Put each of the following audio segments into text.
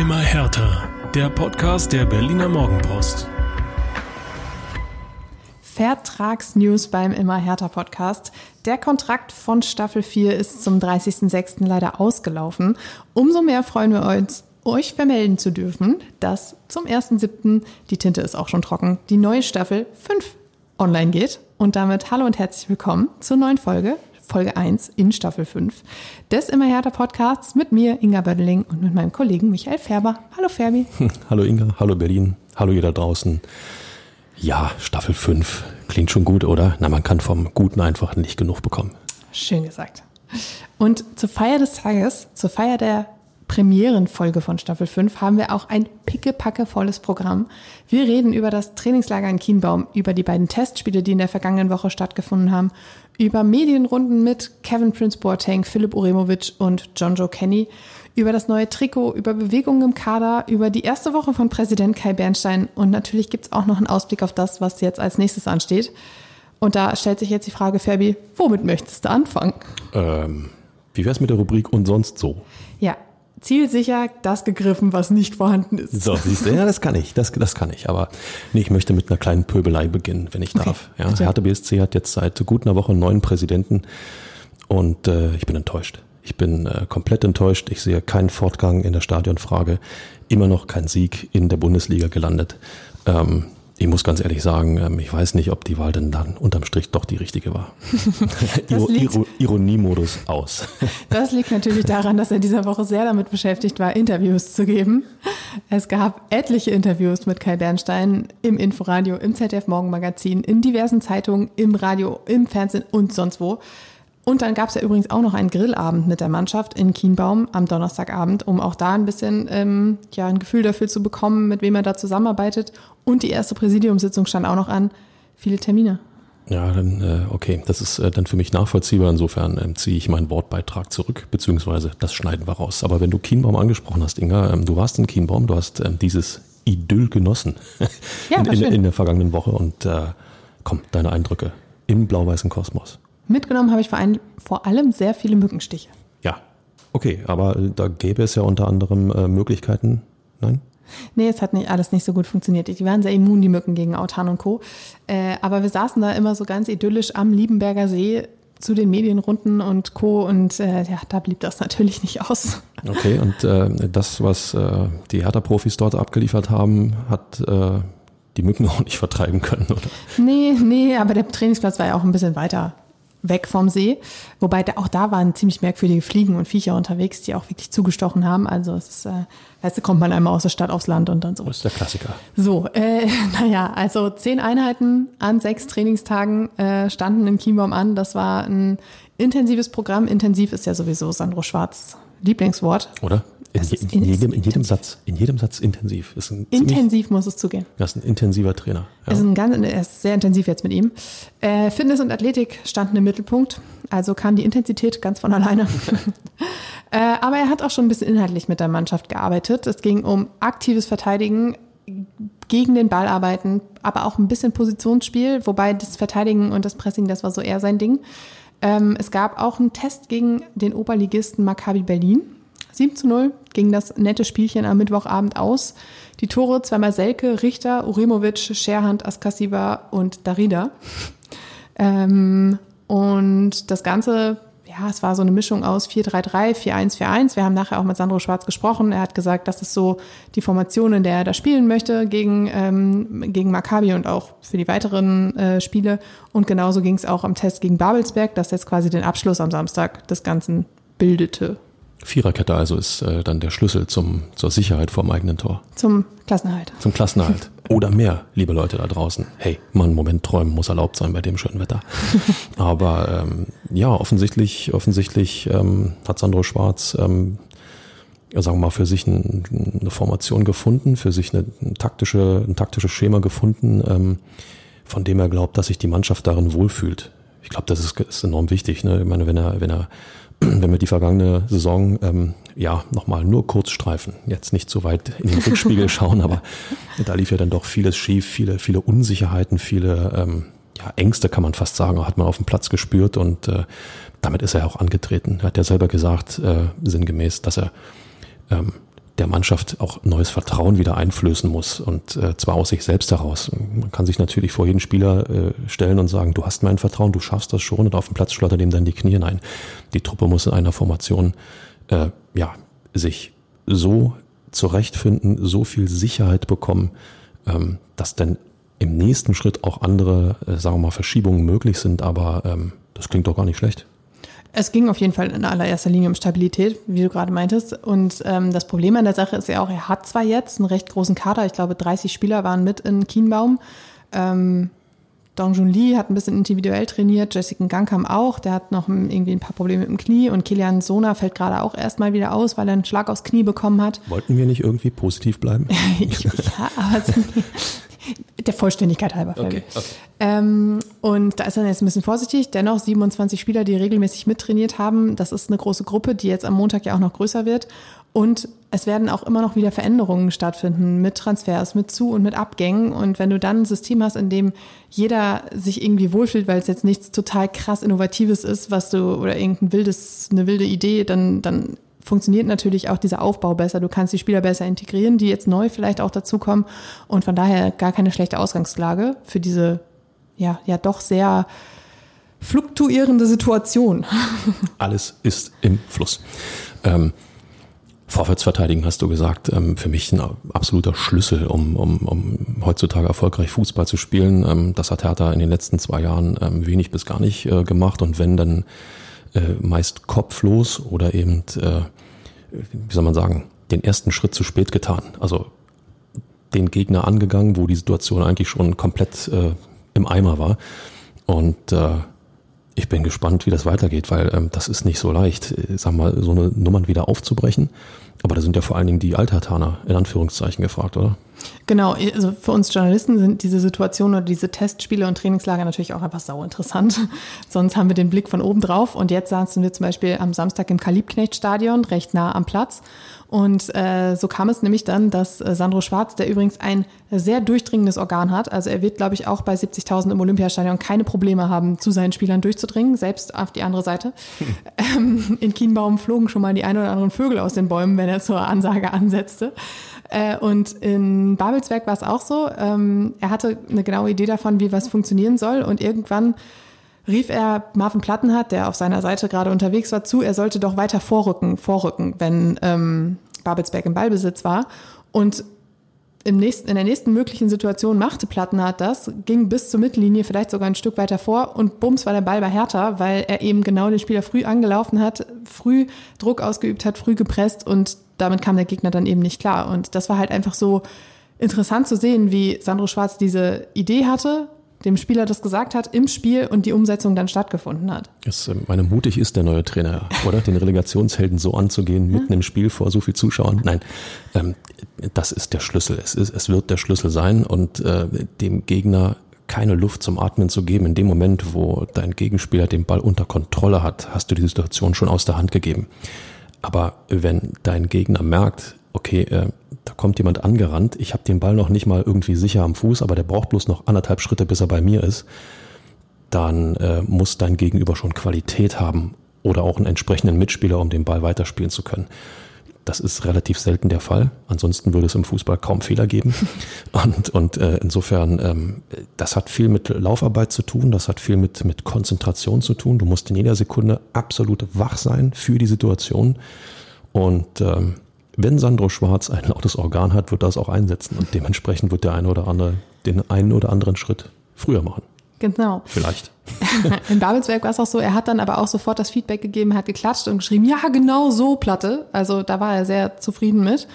Immer härter. Der Podcast der Berliner Morgenpost. Vertragsnews beim Immer härter Podcast. Der Kontrakt von Staffel 4 ist zum 30.06. leider ausgelaufen. Umso mehr freuen wir uns, euch vermelden zu dürfen, dass zum 1.07. die Tinte ist auch schon trocken, die neue Staffel 5 online geht. Und damit hallo und herzlich willkommen zur neuen Folge Folge 1 in Staffel 5 des Immer härter Podcasts mit mir, Inga Bödeling, und mit meinem Kollegen Michael Färber. Hallo Ferbi. Hallo Inga, hallo Berlin, hallo ihr da draußen. Ja, Staffel 5 klingt schon gut, oder? Na, man kann vom Guten einfach nicht genug bekommen. Schön gesagt. Und zur Feier des Tages, zur Feier der Premierenfolge von Staffel 5 haben wir auch ein pickepackevolles Programm. Wir reden über das Trainingslager in Kienbaum, über die beiden Testspiele, die in der vergangenen Woche stattgefunden haben, über Medienrunden mit Kevin Prince Boateng, Philipp Uremovic und John Joe Kenny, über das neue Trikot, über Bewegungen im Kader, über die erste Woche von Präsident Kai Bernstein und natürlich gibt es auch noch einen Ausblick auf das, was jetzt als nächstes ansteht. Und da stellt sich jetzt die Frage, Fabi, womit möchtest du anfangen? Ähm, wie wär's mit der Rubrik und sonst so? Ja, zielsicher das gegriffen, was nicht vorhanden ist. So, siehst du, ja, das kann ich, das, das kann ich. Aber nee, ich möchte mit einer kleinen Pöbelei beginnen, wenn ich Okay, darf. Ja, bitte. Hertha BSC hat jetzt seit gut einer Woche einen neuen Präsidenten und äh, ich bin enttäuscht. Ich bin äh, komplett enttäuscht. Ich sehe keinen Fortgang in der Stadionfrage. Immer noch kein Sieg in der Bundesliga gelandet. Ähm, ich muss ganz ehrlich sagen, ähm, ich weiß nicht, ob die Wahl denn dann unterm Strich doch die richtige war. Ironiemodus aus. Das liegt natürlich daran, dass er dieser Woche sehr damit beschäftigt war, Interviews zu geben. Es gab etliche Interviews mit Kai Bernstein im Inforadio, im ZDF Morgenmagazin, in diversen Zeitungen, im Radio, im Fernsehen und sonst wo. Und dann gab es ja übrigens auch noch einen Grillabend mit der Mannschaft in Kienbaum am Donnerstagabend, um auch da ein bisschen ähm, ja, ein Gefühl dafür zu bekommen, mit wem er da zusammenarbeitet. Und die erste Präsidiumssitzung stand auch noch an. Viele Termine. Ja, dann äh, okay, das ist äh, dann für mich nachvollziehbar. Insofern ähm, ziehe ich meinen Wortbeitrag zurück, beziehungsweise das schneiden wir raus. Aber wenn du Kienbaum angesprochen hast, Inga, ähm, du warst in Kienbaum, du hast ähm, dieses Idyll genossen Ja, in, in, in der vergangenen Woche und äh, komm, deine Eindrücke im blau-weißen Kosmos. Mitgenommen habe ich vor, ein, vor allem sehr viele Mückenstiche. Ja, okay, aber äh, da gäbe es ja unter anderem äh, Möglichkeiten. Nein? Nee, es hat nicht alles nicht so gut funktioniert. Die waren sehr immun, die Mücken gegen Autan und Co. Äh, aber wir saßen da immer so ganz idyllisch am Liebenberger See zu den Medienrunden und Co. Und äh, ja, da blieb das natürlich nicht aus. Okay, und äh, das, was äh, die Hertha-Profis dort abgeliefert haben, hat äh, die Mücken auch nicht vertreiben können, oder? Nee, nee, aber der Trainingsplatz war ja auch ein bisschen weiter weg vom See. Wobei da, auch da waren ziemlich merkwürdige Fliegen und Viecher unterwegs, die auch wirklich zugestochen haben. Also es ist, äh, weißt du, kommt man einmal aus der Stadt aufs Land und dann so. Das ist der Klassiker. So, äh, naja, also zehn Einheiten an sechs Trainingstagen äh, standen in Chiembaum an. Das war ein intensives Programm. Intensiv ist ja sowieso Sandro Schwarz Lieblingswort. Oder? In, je, in, in- jedem, in jedem intensiv. Satz, in jedem Satz intensiv. Ist ein ziemlich, Intensiv muss es zugehen. das ist ein intensiver Trainer. Ja. Ist ein ganz, er ist sehr intensiv jetzt mit ihm. Äh, Fitness und Athletik standen im Mittelpunkt. Also kam die Intensität ganz von alleine. äh, aber er hat auch schon ein bisschen inhaltlich mit der Mannschaft gearbeitet. Es ging um aktives Verteidigen, gegen den Ball arbeiten, aber auch ein bisschen Positionsspiel, wobei das Verteidigen und das Pressing, das war so eher sein Ding. Ähm, es gab auch einen Test gegen den Oberligisten Maccabi Berlin. 7 zu 0 ging das nette Spielchen am Mittwochabend aus. Die Tore zweimal Selke, Richter, Uremovic, Scherhand, Askasiba und Darida. Ähm, und das Ganze, ja, es war so eine Mischung aus 4-3-3, 4-1-4-1. Wir haben nachher auch mit Sandro Schwarz gesprochen. Er hat gesagt, das ist so die Formation, in der er da spielen möchte gegen, ähm, gegen Maccabi und auch für die weiteren äh, Spiele. Und genauso ging es auch am Test gegen Babelsberg, das jetzt quasi den Abschluss am Samstag des Ganzen bildete. Viererkette also ist äh, dann der Schlüssel zum, zur Sicherheit vorm eigenen Tor. Zum Klassenerhalt. Zum Klassenerhalt. Oder mehr, liebe Leute da draußen. Hey, mal einen Moment träumen muss erlaubt sein bei dem schönen Wetter. Aber ähm, ja, offensichtlich, offensichtlich ähm, hat Sandro Schwarz, ähm, ja, sagen wir mal, für sich ein, eine Formation gefunden, für sich eine, ein, taktische, ein taktisches Schema gefunden, ähm, von dem er glaubt, dass sich die Mannschaft darin wohlfühlt. Ich glaube, das ist, ist enorm wichtig. Ne? Ich meine, wenn er, wenn er wenn wir die vergangene Saison ähm, ja nochmal nur kurz streifen, jetzt nicht so weit in den Rückspiegel schauen, aber da lief ja dann doch vieles schief, viele, viele Unsicherheiten, viele ähm, ja, Ängste kann man fast sagen, hat man auf dem Platz gespürt und äh, damit ist er auch angetreten. Er hat ja selber gesagt, äh, sinngemäß, dass er ähm, der Mannschaft auch neues Vertrauen wieder einflößen muss und äh, zwar aus sich selbst heraus. Man kann sich natürlich vor jeden Spieler äh, stellen und sagen, du hast mein Vertrauen, du schaffst das schon und auf dem Platz schlottert ihm dann die Knie hinein. Die Truppe muss in einer Formation äh, ja sich so zurechtfinden, so viel Sicherheit bekommen, ähm, dass dann im nächsten Schritt auch andere, äh, sagen wir mal, Verschiebungen möglich sind, aber ähm, das klingt doch gar nicht schlecht. Es ging auf jeden Fall in allererster Linie um Stabilität, wie du gerade meintest. Und ähm, das Problem an der Sache ist ja auch, er hat zwar jetzt einen recht großen Kader, ich glaube 30 Spieler waren mit in Kienbaum. Ähm, Dong Jun Lee hat ein bisschen individuell trainiert, Jessica Gang kam auch, der hat noch irgendwie ein paar Probleme mit dem Knie und Kilian Sona fällt gerade auch erstmal wieder aus, weil er einen Schlag aufs Knie bekommen hat. Wollten wir nicht irgendwie positiv bleiben? ja, aber der Vollständigkeit halber. Okay, okay. Ähm, und da ist er jetzt ein bisschen vorsichtig. Dennoch 27 Spieler, die regelmäßig mittrainiert haben. Das ist eine große Gruppe, die jetzt am Montag ja auch noch größer wird. Und es werden auch immer noch wieder Veränderungen stattfinden mit Transfers, mit Zu- und mit Abgängen. Und wenn du dann ein System hast, in dem jeder sich irgendwie wohlfühlt, weil es jetzt nichts total krass Innovatives ist, was du oder irgendein wildes, eine wilde Idee, dann, dann funktioniert natürlich auch dieser Aufbau besser. Du kannst die Spieler besser integrieren, die jetzt neu vielleicht auch dazukommen. Und von daher gar keine schlechte Ausgangslage für diese, ja, ja doch sehr fluktuierende Situation. Alles ist im Fluss. Ähm, Vorwärtsverteidigen hast du gesagt, ähm, für mich ein absoluter Schlüssel, um, um, um heutzutage erfolgreich Fußball zu spielen. Ähm, das hat Hertha in den letzten zwei Jahren ähm, wenig bis gar nicht äh, gemacht und wenn dann äh, meist kopflos oder eben, äh, wie soll man sagen, den ersten Schritt zu spät getan. Also den Gegner angegangen, wo die Situation eigentlich schon komplett äh, im Eimer war. Und äh, ich bin gespannt, wie das weitergeht, weil ähm, das ist nicht so leicht, äh, sag mal, so eine Nummern wieder aufzubrechen. Aber da sind ja vor allen Dingen die Althartaner in Anführungszeichen gefragt, oder? Genau, also für uns Journalisten sind diese Situationen oder diese Testspiele und Trainingslager natürlich auch einfach sau interessant. Sonst haben wir den Blick von oben drauf. Und jetzt saßen wir zum Beispiel am Samstag im Kalibknecht-Stadion, recht nah am Platz. Und äh, so kam es nämlich dann, dass äh, Sandro Schwarz, der übrigens ein sehr durchdringendes Organ hat, also er wird, glaube ich, auch bei 70.000 im Olympiastadion keine Probleme haben, zu seinen Spielern durchzudringen, selbst auf die andere Seite. Hm. Ähm, in Kienbaum flogen schon mal die ein oder anderen Vögel aus den Bäumen, wenn er zur Ansage ansetzte. Äh, und in Babelsberg war es auch so. Ähm, er hatte eine genaue Idee davon, wie was funktionieren soll. Und irgendwann rief er Marvin Plattenhardt, der auf seiner Seite gerade unterwegs war, zu, er sollte doch weiter vorrücken, vorrücken, wenn ähm, Babelsberg im Ballbesitz war. Und im nächsten, in der nächsten möglichen Situation machte Plattenhardt das, ging bis zur Mittellinie, vielleicht sogar ein Stück weiter vor und bums war der Ball bei Hertha, weil er eben genau den Spieler früh angelaufen hat, früh Druck ausgeübt hat, früh gepresst und damit kam der Gegner dann eben nicht klar. Und das war halt einfach so interessant zu sehen, wie Sandro Schwarz diese Idee hatte, dem Spieler das gesagt hat im Spiel und die Umsetzung dann stattgefunden hat. Es, äh, meine, mutig ist der neue Trainer, oder? Den Relegationshelden so anzugehen, mitten ja. im Spiel vor so viel Zuschauern. Nein, ähm, das ist der Schlüssel. Es, ist, es wird der Schlüssel sein und äh, dem Gegner keine Luft zum Atmen zu geben. In dem Moment, wo dein Gegenspieler den Ball unter Kontrolle hat, hast du die Situation schon aus der Hand gegeben. Aber wenn dein Gegner merkt, okay, äh, da kommt jemand angerannt, ich habe den Ball noch nicht mal irgendwie sicher am Fuß, aber der braucht bloß noch anderthalb Schritte, bis er bei mir ist, dann äh, muss dein Gegenüber schon Qualität haben oder auch einen entsprechenden Mitspieler, um den Ball weiterspielen zu können. Das ist relativ selten der Fall. Ansonsten würde es im Fußball kaum Fehler geben. Und, und äh, insofern, ähm, das hat viel mit Laufarbeit zu tun, das hat viel mit, mit Konzentration zu tun. Du musst in jeder Sekunde absolut wach sein für die Situation. Und ähm, wenn Sandro Schwarz ein lautes Organ hat, wird das auch einsetzen und dementsprechend wird der eine oder andere den einen oder anderen Schritt früher machen. Genau. Vielleicht. In Babelsberg war es auch so, er hat dann aber auch sofort das Feedback gegeben, hat geklatscht und geschrieben, ja, genau so, Platte. Also da war er sehr zufrieden mit.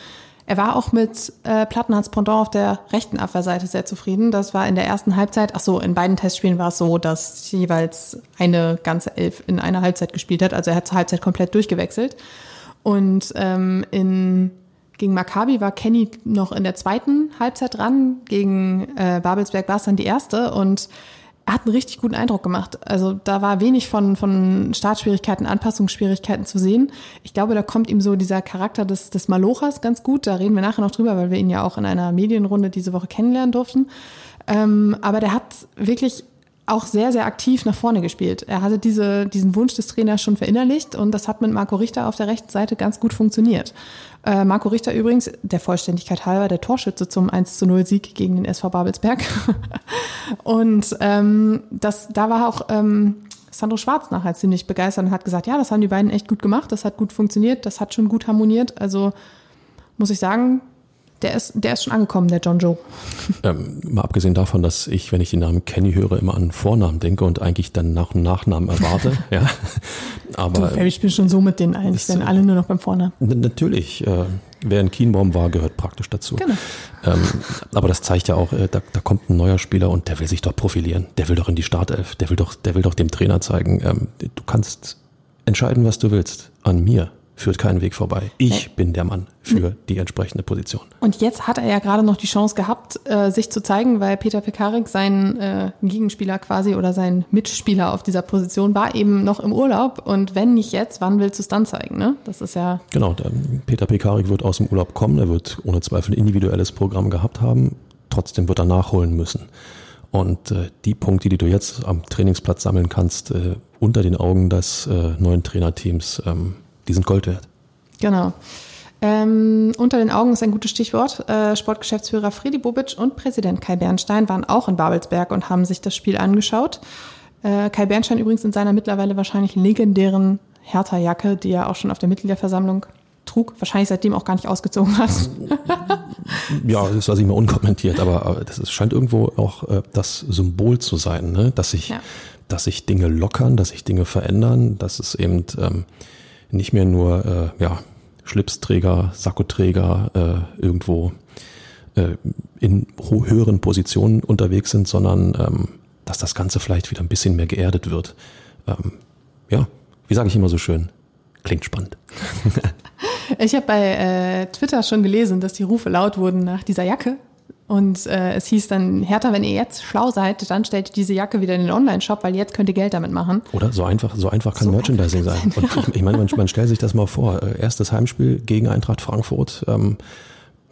Er war auch mit äh, Plattenhards Pendant auf der rechten Abwehrseite sehr zufrieden. Das war in der ersten Halbzeit, ach so, in beiden Testspielen war es so, dass jeweils eine ganze Elf in einer Halbzeit gespielt hat. Also er hat zur Halbzeit komplett durchgewechselt. Und ähm, in, gegen Maccabi war Kenny noch in der zweiten Halbzeit dran. Gegen äh, Babelsberg war es dann die erste. Und hat einen richtig guten Eindruck gemacht. Also da war wenig von, von Startschwierigkeiten, Anpassungsschwierigkeiten zu sehen. Ich glaube, da kommt ihm so dieser Charakter des, des Malochas ganz gut. Da reden wir nachher noch drüber, weil wir ihn ja auch in einer Medienrunde diese Woche kennenlernen durften. Ähm, aber der hat wirklich auch sehr, sehr aktiv nach vorne gespielt. Er hatte diese, diesen Wunsch des Trainers schon verinnerlicht und das hat mit Marco Richter auf der rechten Seite ganz gut funktioniert. Äh, Marco Richter übrigens, der Vollständigkeit halber, der Torschütze zum 1 zu 0 Sieg gegen den SV Babelsberg. und ähm, das, da war auch ähm, Sandro Schwarz nachher ziemlich begeistert und hat gesagt, ja, das haben die beiden echt gut gemacht, das hat gut funktioniert, das hat schon gut harmoniert. Also muss ich sagen, der ist, der ist schon angekommen, der John Joe. Ähm, mal abgesehen davon, dass ich, wenn ich den Namen Kenny höre, immer an Vornamen denke und eigentlich dann nach einem Nachnamen erwarte. ja. Aber du, ich bin schon so mit denen eigentlich, werden alle nur noch beim Vornamen. Natürlich. Äh, wer in Kienbaum war, gehört praktisch dazu. Genau. Ähm, aber das zeigt ja auch, äh, da, da kommt ein neuer Spieler und der will sich doch profilieren. Der will doch in die Startelf. Der will doch, der will doch dem Trainer zeigen, ähm, du kannst entscheiden, was du willst. An mir führt keinen Weg vorbei. Ich bin der Mann für die entsprechende Position. Und jetzt hat er ja gerade noch die Chance gehabt, äh, sich zu zeigen, weil Peter Pekarik, sein äh, Gegenspieler quasi oder sein Mitspieler auf dieser Position, war eben noch im Urlaub. Und wenn nicht jetzt, wann willst du es dann zeigen? Ne? Das ist ja. Genau, der Peter Pekarik wird aus dem Urlaub kommen. Er wird ohne Zweifel ein individuelles Programm gehabt haben. Trotzdem wird er nachholen müssen. Und äh, die Punkte, die du jetzt am Trainingsplatz sammeln kannst, äh, unter den Augen des äh, neuen Trainerteams, ähm, die sind Gold wert. Genau. Ähm, unter den Augen ist ein gutes Stichwort. Äh, Sportgeschäftsführer Friedi Bobic und Präsident Kai Bernstein waren auch in Babelsberg und haben sich das Spiel angeschaut. Äh, Kai Bernstein übrigens in seiner mittlerweile wahrscheinlich legendären Hertha-Jacke, die er auch schon auf der Mitgliederversammlung trug, wahrscheinlich seitdem auch gar nicht ausgezogen hat. ja, das lasse ich mal unkommentiert, aber das ist, scheint irgendwo auch äh, das Symbol zu sein, ne? dass sich, ja. dass sich Dinge lockern, dass sich Dinge verändern, dass es eben ähm, nicht mehr nur äh, ja, Schlipsträger, Sakkoträger äh, irgendwo äh, in höheren Positionen unterwegs sind, sondern ähm, dass das Ganze vielleicht wieder ein bisschen mehr geerdet wird. Ähm, ja, wie sage ich immer so schön, klingt spannend. ich habe bei äh, Twitter schon gelesen, dass die Rufe laut wurden nach dieser Jacke. Und äh, es hieß dann, Hertha, wenn ihr jetzt schlau seid, dann stellt diese Jacke wieder in den Online-Shop, weil jetzt könnt ihr Geld damit machen. Oder so einfach, so einfach kann so Merchandising sein. sein. Und ich, ich meine, man, man, stellt sich das mal vor. Äh, erstes Heimspiel gegen Eintracht Frankfurt, ähm,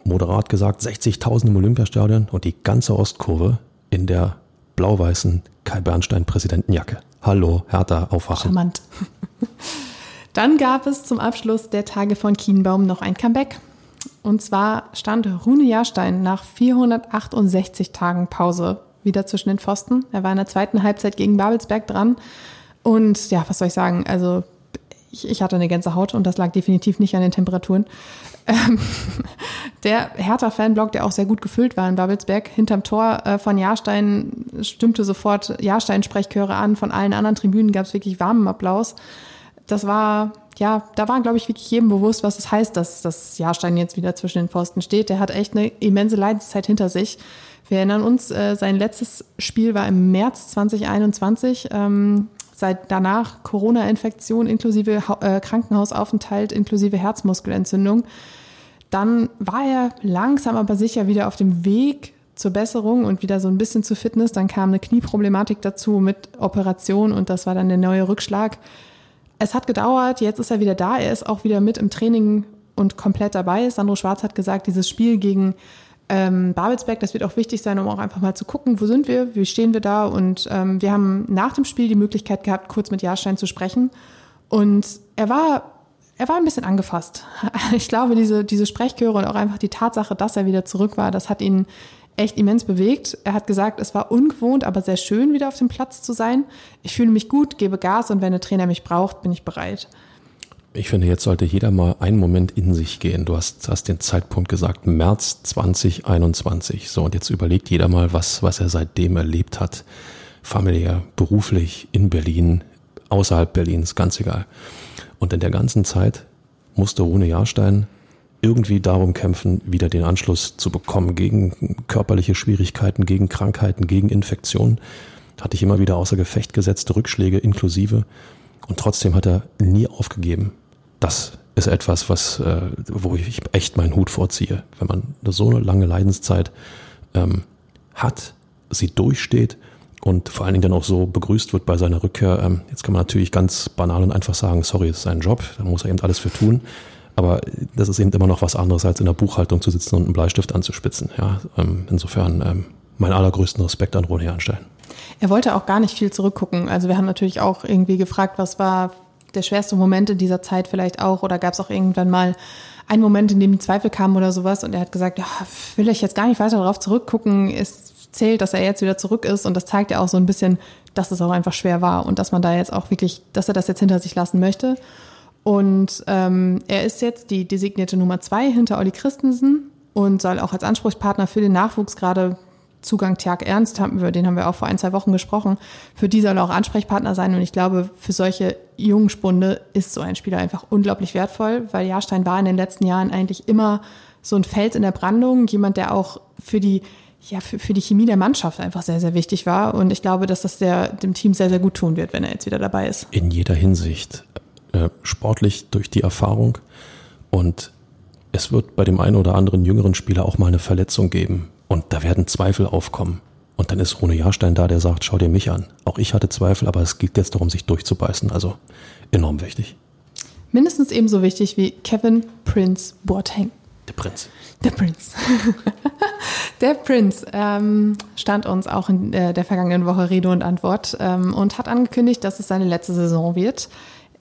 moderat gesagt 60.000 im Olympiastadion und die ganze Ostkurve in der blau-weißen Kai Bernstein Präsidentenjacke. Hallo, Hertha, aufwachen. Charmant. Dann gab es zum Abschluss der Tage von Kienbaum noch ein Comeback. Und zwar stand Rune Jahrstein nach 468 Tagen Pause wieder zwischen den Pfosten. Er war in der zweiten Halbzeit gegen Babelsberg dran. Und ja, was soll ich sagen? Also ich, ich hatte eine ganze Haut und das lag definitiv nicht an den Temperaturen. Ähm, der Hertha-Fanblock, der auch sehr gut gefüllt war in Babelsberg, hinterm Tor äh, von Jahrstein stimmte sofort Jahrstein-Sprechchöre an. Von allen anderen Tribünen gab es wirklich warmen Applaus. Das war ja, da war, glaube ich, wirklich jedem bewusst, was es heißt, dass das Jahrstein jetzt wieder zwischen den Pfosten steht. Der hat echt eine immense Leidenszeit hinter sich. Wir erinnern uns, äh, sein letztes Spiel war im März 2021. Ähm, seit danach Corona-Infektion inklusive äh, Krankenhausaufenthalt, inklusive Herzmuskelentzündung. Dann war er langsam aber sicher wieder auf dem Weg zur Besserung und wieder so ein bisschen zu Fitness. Dann kam eine Knieproblematik dazu mit Operation und das war dann der neue Rückschlag es hat gedauert, jetzt ist er wieder da, er ist auch wieder mit im Training und komplett dabei. Sandro Schwarz hat gesagt, dieses Spiel gegen ähm, Babelsberg, das wird auch wichtig sein, um auch einfach mal zu gucken, wo sind wir, wie stehen wir da. Und ähm, wir haben nach dem Spiel die Möglichkeit gehabt, kurz mit Jahrstein zu sprechen. Und er war, er war ein bisschen angefasst. Ich glaube, diese, diese Sprechchöre und auch einfach die Tatsache, dass er wieder zurück war, das hat ihn echt immens bewegt. Er hat gesagt, es war ungewohnt, aber sehr schön, wieder auf dem Platz zu sein. Ich fühle mich gut, gebe Gas und wenn der Trainer mich braucht, bin ich bereit. Ich finde, jetzt sollte jeder mal einen Moment in sich gehen. Du hast, hast den Zeitpunkt gesagt, März 2021. So, und jetzt überlegt jeder mal, was, was er seitdem erlebt hat. Familiär, beruflich, in Berlin, außerhalb Berlins, ganz egal. Und in der ganzen Zeit musste Rune Jahrstein irgendwie darum kämpfen, wieder den Anschluss zu bekommen gegen körperliche Schwierigkeiten, gegen Krankheiten, gegen Infektionen. Hatte ich immer wieder außer Gefecht gesetzt, Rückschläge inklusive. Und trotzdem hat er nie aufgegeben. Das ist etwas, was, äh, wo ich echt meinen Hut vorziehe. Wenn man so eine lange Leidenszeit ähm, hat, sie durchsteht und vor allen Dingen dann auch so begrüßt wird bei seiner Rückkehr. Ähm, jetzt kann man natürlich ganz banal und einfach sagen, sorry, es ist sein Job, da muss er eben alles für tun. Aber das ist eben immer noch was anderes, als in der Buchhaltung zu sitzen und einen Bleistift anzuspitzen. Ja, ähm, insofern ähm, mein allergrößten Respekt an Rune Jahnstein. Er wollte auch gar nicht viel zurückgucken. Also wir haben natürlich auch irgendwie gefragt, was war der schwerste Moment in dieser Zeit vielleicht auch oder gab es auch irgendwann mal einen Moment, in dem die Zweifel kamen oder sowas und er hat gesagt, ja, will ich jetzt gar nicht weiter darauf zurückgucken. Es zählt, dass er jetzt wieder zurück ist und das zeigt ja auch so ein bisschen, dass es auch einfach schwer war und dass man da jetzt auch wirklich, dass er das jetzt hinter sich lassen möchte. Und ähm, er ist jetzt die designierte Nummer zwei hinter Olli Christensen und soll auch als Ansprechpartner für den Nachwuchs gerade Zugang Tjag Ernst, haben wir, den haben wir auch vor ein, zwei Wochen gesprochen, für die soll er auch Ansprechpartner sein. Und ich glaube, für solche jungen Spunde ist so ein Spieler einfach unglaublich wertvoll, weil Jahrstein war in den letzten Jahren eigentlich immer so ein Fels in der Brandung, jemand, der auch für die ja, für, für die Chemie der Mannschaft einfach sehr, sehr wichtig war. Und ich glaube, dass das der, dem Team sehr, sehr gut tun wird, wenn er jetzt wieder dabei ist. In jeder Hinsicht. Äh, sportlich durch die Erfahrung und es wird bei dem einen oder anderen jüngeren Spieler auch mal eine Verletzung geben. Und da werden Zweifel aufkommen. Und dann ist Rune Jahrstein da, der sagt, schau dir mich an. Auch ich hatte Zweifel, aber es geht jetzt darum, sich durchzubeißen. Also enorm wichtig. Mindestens ebenso wichtig wie Kevin Prince Boateng. Der Prinz. Der Prinz. der Prinz ähm, stand uns auch in äh, der vergangenen Woche Rede und Antwort ähm, und hat angekündigt, dass es seine letzte Saison wird.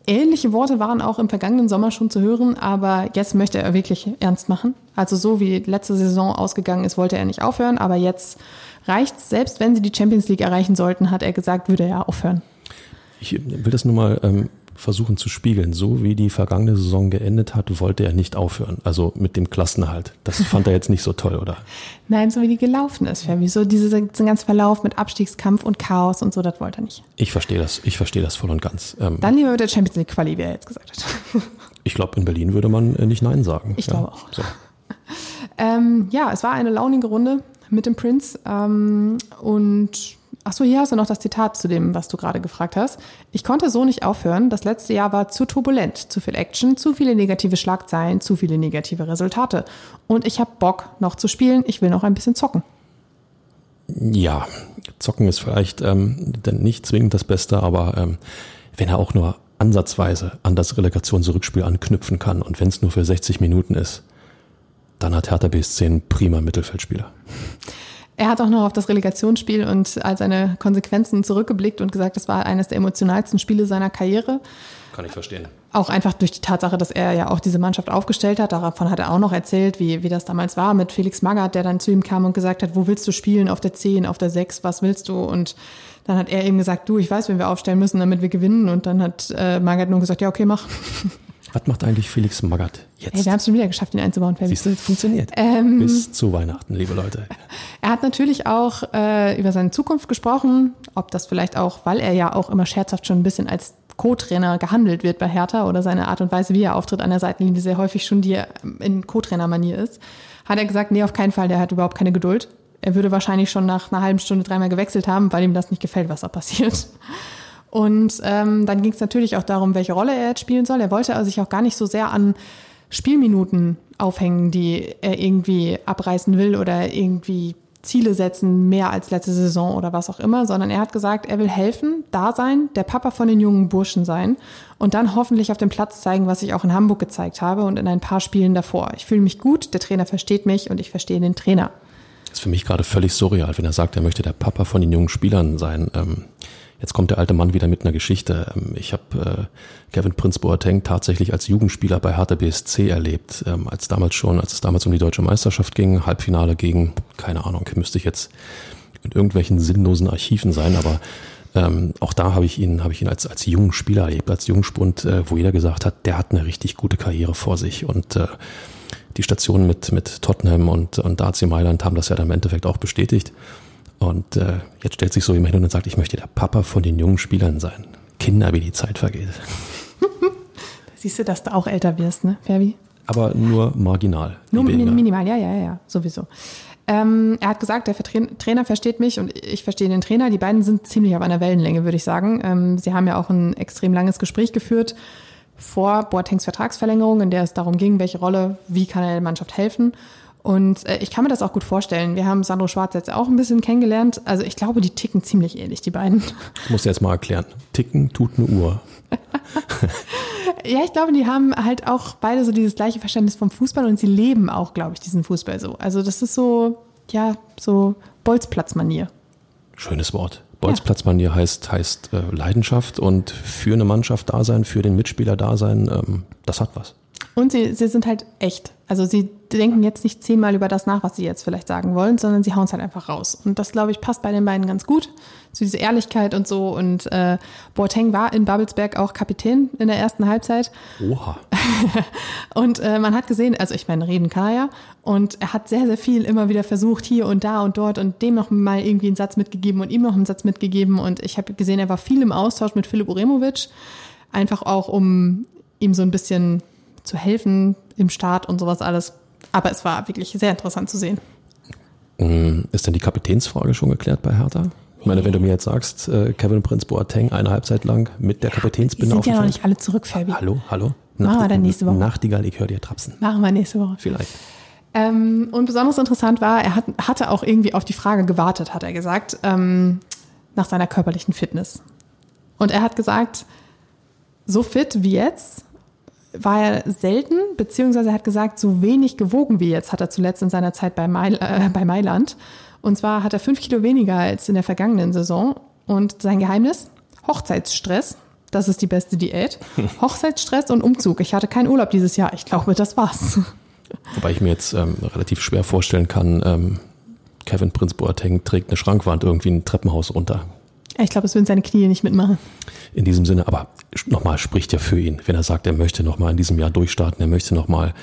Ähnliche Worte waren auch im vergangenen Sommer schon zu hören, aber jetzt möchte er wirklich ernst machen. Also so wie letzte Saison ausgegangen ist, wollte er nicht aufhören, aber jetzt reicht selbst wenn sie die Champions League erreichen sollten, hat er gesagt, würde er aufhören. Ich will das nur mal ähm, versuchen zu spiegeln. So wie die vergangene Saison geendet hat, wollte er nicht aufhören. Also mit dem Klassenhalt. Das fand er jetzt nicht so toll, oder? Nein, so wie die gelaufen ist, Fabi. So dieser ganze Verlauf mit Abstiegskampf und Chaos und so, das wollte er nicht. Ich verstehe das. Ich verstehe das voll und ganz. Ähm, Dann lieber mit der Champions League Quali, wie er jetzt gesagt hat. ich glaube, in Berlin würde man äh, nicht Nein sagen. Ich ja, glaube auch. So. Ähm, ja, es war eine launige Runde mit dem Prince. Ähm, und Ach so, hier hast du noch das Zitat zu dem, was du gerade gefragt hast. Ich konnte so nicht aufhören. Das letzte Jahr war zu turbulent, zu viel Action, zu viele negative Schlagzeilen, zu viele negative Resultate. Und ich habe Bock, noch zu spielen. Ich will noch ein bisschen zocken. Ja, zocken ist vielleicht ähm, nicht zwingend das Beste, aber ähm, wenn er auch nur ansatzweise an das Relegations-Rückspiel anknüpfen kann und wenn es nur für 60 Minuten ist, dann hat Hertha BSC einen prima Mittelfeldspieler. Er hat auch noch auf das Relegationsspiel und all seine Konsequenzen zurückgeblickt und gesagt, das war eines der emotionalsten Spiele seiner Karriere. Kann ich verstehen. Auch einfach durch die Tatsache, dass er ja auch diese Mannschaft aufgestellt hat. Davon hat er auch noch erzählt, wie, wie das damals war mit Felix Magath, der dann zu ihm kam und gesagt hat, wo willst du spielen? Auf der 10, auf der 6, was willst du? Und dann hat er eben gesagt, du, ich weiß, wen wir aufstellen müssen, damit wir gewinnen. Und dann hat äh, Magath nur gesagt, ja, okay, mach. Was macht eigentlich Felix Magath jetzt? Hey, wir haben es schon wieder geschafft, ihn einzubauen. Siehst du, es funktioniert. Ähm, Bis zu Weihnachten, liebe Leute. Er hat natürlich auch äh, über seine Zukunft gesprochen, ob das vielleicht auch, weil er ja auch immer scherzhaft schon ein bisschen als Co-Trainer gehandelt wird bei Hertha oder seine Art und Weise, wie er auftritt an der Seitenlinie, sehr häufig schon die in Co-Trainer-Manier ist, hat er gesagt, nee, auf keinen Fall, der hat überhaupt keine Geduld. Er würde wahrscheinlich schon nach einer halben Stunde dreimal gewechselt haben, weil ihm das nicht gefällt, was da passiert. Und ähm, dann ging es natürlich auch darum, welche Rolle er jetzt spielen soll. Er wollte also sich auch gar nicht so sehr an Spielminuten aufhängen, die er irgendwie abreißen will oder irgendwie Ziele setzen, mehr als letzte Saison oder was auch immer, sondern er hat gesagt, er will helfen, da sein, der Papa von den jungen Burschen sein und dann hoffentlich auf dem Platz zeigen, was ich auch in Hamburg gezeigt habe und in ein paar Spielen davor. Ich fühle mich gut, der Trainer versteht mich und ich verstehe den Trainer. Das ist für mich gerade völlig surreal, wenn er sagt, er möchte der Papa von den jungen Spielern sein. Ähm Jetzt kommt der alte Mann wieder mit einer Geschichte. Ähm, ich habe äh, Kevin Prince Boateng tatsächlich als Jugendspieler bei Hertha BSC erlebt, ähm, als damals schon, als es damals um die deutsche Meisterschaft ging, Halbfinale gegen, keine Ahnung, müsste ich jetzt in irgendwelchen sinnlosen Archiven sein, aber ähm, auch da habe ich ihn, habe ich ihn als als jungen Spieler erlebt, als Jungspund, äh, wo jeder gesagt hat, der hat eine richtig gute Karriere vor sich und äh, die Stationen mit mit Tottenham und und AC Mailand haben das ja dann im Endeffekt auch bestätigt. Und äh, jetzt stellt sich so jemand hin und sagt, ich möchte der Papa von den jungen Spielern sein. Kinder, wie die Zeit vergeht. Siehst du, dass du auch älter wirst, ne, Ferbi? Aber nur marginal. Nur minimal, ja, ja, ja, sowieso. Ähm, er hat gesagt, der Trainer versteht mich und ich verstehe den Trainer. Die beiden sind ziemlich auf einer Wellenlänge, würde ich sagen. Ähm, sie haben ja auch ein extrem langes Gespräch geführt vor Boatengs Vertragsverlängerung, in der es darum ging, welche Rolle, wie kann er der Mannschaft helfen. Und äh, ich kann mir das auch gut vorstellen. Wir haben Sandro Schwarz jetzt auch ein bisschen kennengelernt. Also ich glaube, die ticken ziemlich ähnlich, die beiden. Ich muss jetzt mal erklären. Ticken tut eine Uhr. ja, ich glaube, die haben halt auch beide so dieses gleiche Verständnis vom Fußball und sie leben auch, glaube ich, diesen Fußball so. Also das ist so, ja, so Bolzplatzmanier. Schönes Wort. Bolzplatzmanier heißt, heißt äh, Leidenschaft und für eine Mannschaft da sein, für den Mitspieler da sein, ähm, das hat was. Und sie, sie sind halt echt. Also sie denken jetzt nicht zehnmal über das nach, was sie jetzt vielleicht sagen wollen, sondern sie hauen es halt einfach raus. Und das, glaube ich, passt bei den beiden ganz gut. So diese Ehrlichkeit und so. Und äh, Boateng war in Babelsberg auch Kapitän in der ersten Halbzeit. Oha. und äh, man hat gesehen, also ich meine, reden kann er ja. Und er hat sehr, sehr viel immer wieder versucht, hier und da und dort und dem noch mal irgendwie einen Satz mitgegeben und ihm noch einen Satz mitgegeben. Und ich habe gesehen, er war viel im Austausch mit Philipp Uremovic. Einfach auch, um ihm so ein bisschen zu helfen im Start und sowas alles. Aber es war wirklich sehr interessant zu sehen. Mm, ist denn die Kapitänsfrage schon geklärt bei Hertha? Ich meine, wenn du mir jetzt sagst, äh, Kevin Prince Boateng eine Halbzeit lang mit der Kapitänsbinde auf dem sind ja noch nicht alle zurück, Fabi. Hallo, hallo. Machen wir dann nächste Woche. Nachtigall, ich höre dir trapsen. Machen wir nächste Woche. Vielleicht. Ähm, und besonders interessant war, er hat, hatte auch irgendwie auf die Frage gewartet, hat er gesagt, ähm, nach seiner körperlichen Fitness. Und er hat gesagt, so fit wie jetzt war er selten, beziehungsweise er hat gesagt, so wenig gewogen wie jetzt hat er zuletzt in seiner Zeit bei, Mail, äh, bei Mailand. Und zwar hat er fünf Kilo weniger als in der vergangenen Saison. Und sein Geheimnis? Hochzeitsstress. Das ist die beste Diät. Hochzeitsstress und Umzug. Ich hatte keinen Urlaub dieses Jahr. Ich glaube, das war's. Wobei ich mir jetzt ähm, relativ schwer vorstellen kann, ähm, Kevin Prinz Boateng trägt eine Schrankwand irgendwie ein Treppenhaus runter. Ich glaube, es würden seine Knie nicht mitmachen. In diesem Sinne, aber nochmal spricht ja für ihn, wenn er sagt, er möchte nochmal in diesem Jahr durchstarten, er möchte nochmal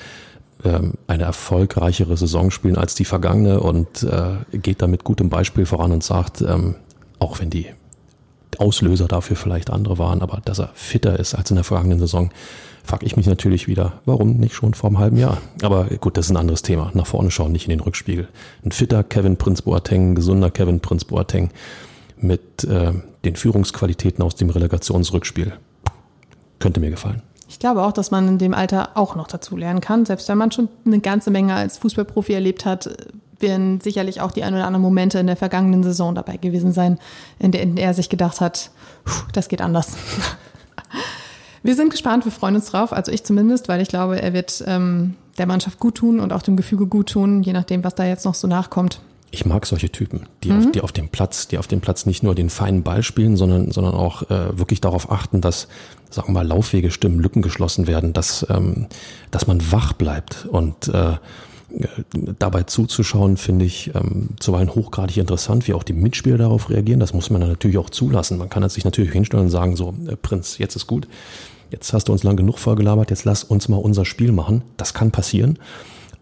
ähm, eine erfolgreichere Saison spielen als die vergangene und äh, geht da mit gutem Beispiel voran und sagt, ähm, auch wenn die Auslöser dafür vielleicht andere waren, aber dass er fitter ist als in der vergangenen Saison, frage ich mich natürlich wieder, warum nicht schon vor einem halben Jahr? Aber gut, das ist ein anderes Thema. Nach vorne schauen, nicht in den Rückspiegel. Ein fitter Kevin Prinz Boateng, ein gesunder Kevin Prinz Boateng mit äh, den Führungsqualitäten aus dem Relegationsrückspiel. Könnte mir gefallen. Ich glaube auch, dass man in dem Alter auch noch dazu lernen kann. Selbst wenn man schon eine ganze Menge als Fußballprofi erlebt hat, werden sicherlich auch die ein oder anderen Momente in der vergangenen Saison dabei gewesen sein, in der er sich gedacht hat, das geht anders. Wir sind gespannt, wir freuen uns drauf, also ich zumindest, weil ich glaube, er wird ähm, der Mannschaft gut tun und auch dem Gefüge gut tun, je nachdem, was da jetzt noch so nachkommt ich mag solche Typen, die, mhm. auf, die auf dem Platz, die auf dem Platz nicht nur den feinen Ball spielen, sondern, sondern auch äh, wirklich darauf achten, dass, sagen wir mal, Laufwege stimmen, Lücken geschlossen werden, dass, ähm, dass man wach bleibt und äh, dabei zuzuschauen, finde ich ähm, zuweilen hochgradig interessant, wie auch die Mitspieler darauf reagieren. Das muss man dann natürlich auch zulassen. Man kann sich natürlich hinstellen und sagen, so, äh, Prinz, jetzt ist gut. Jetzt hast du uns lang genug vorgelabert, jetzt lass uns mal unser Spiel machen. Das kann passieren.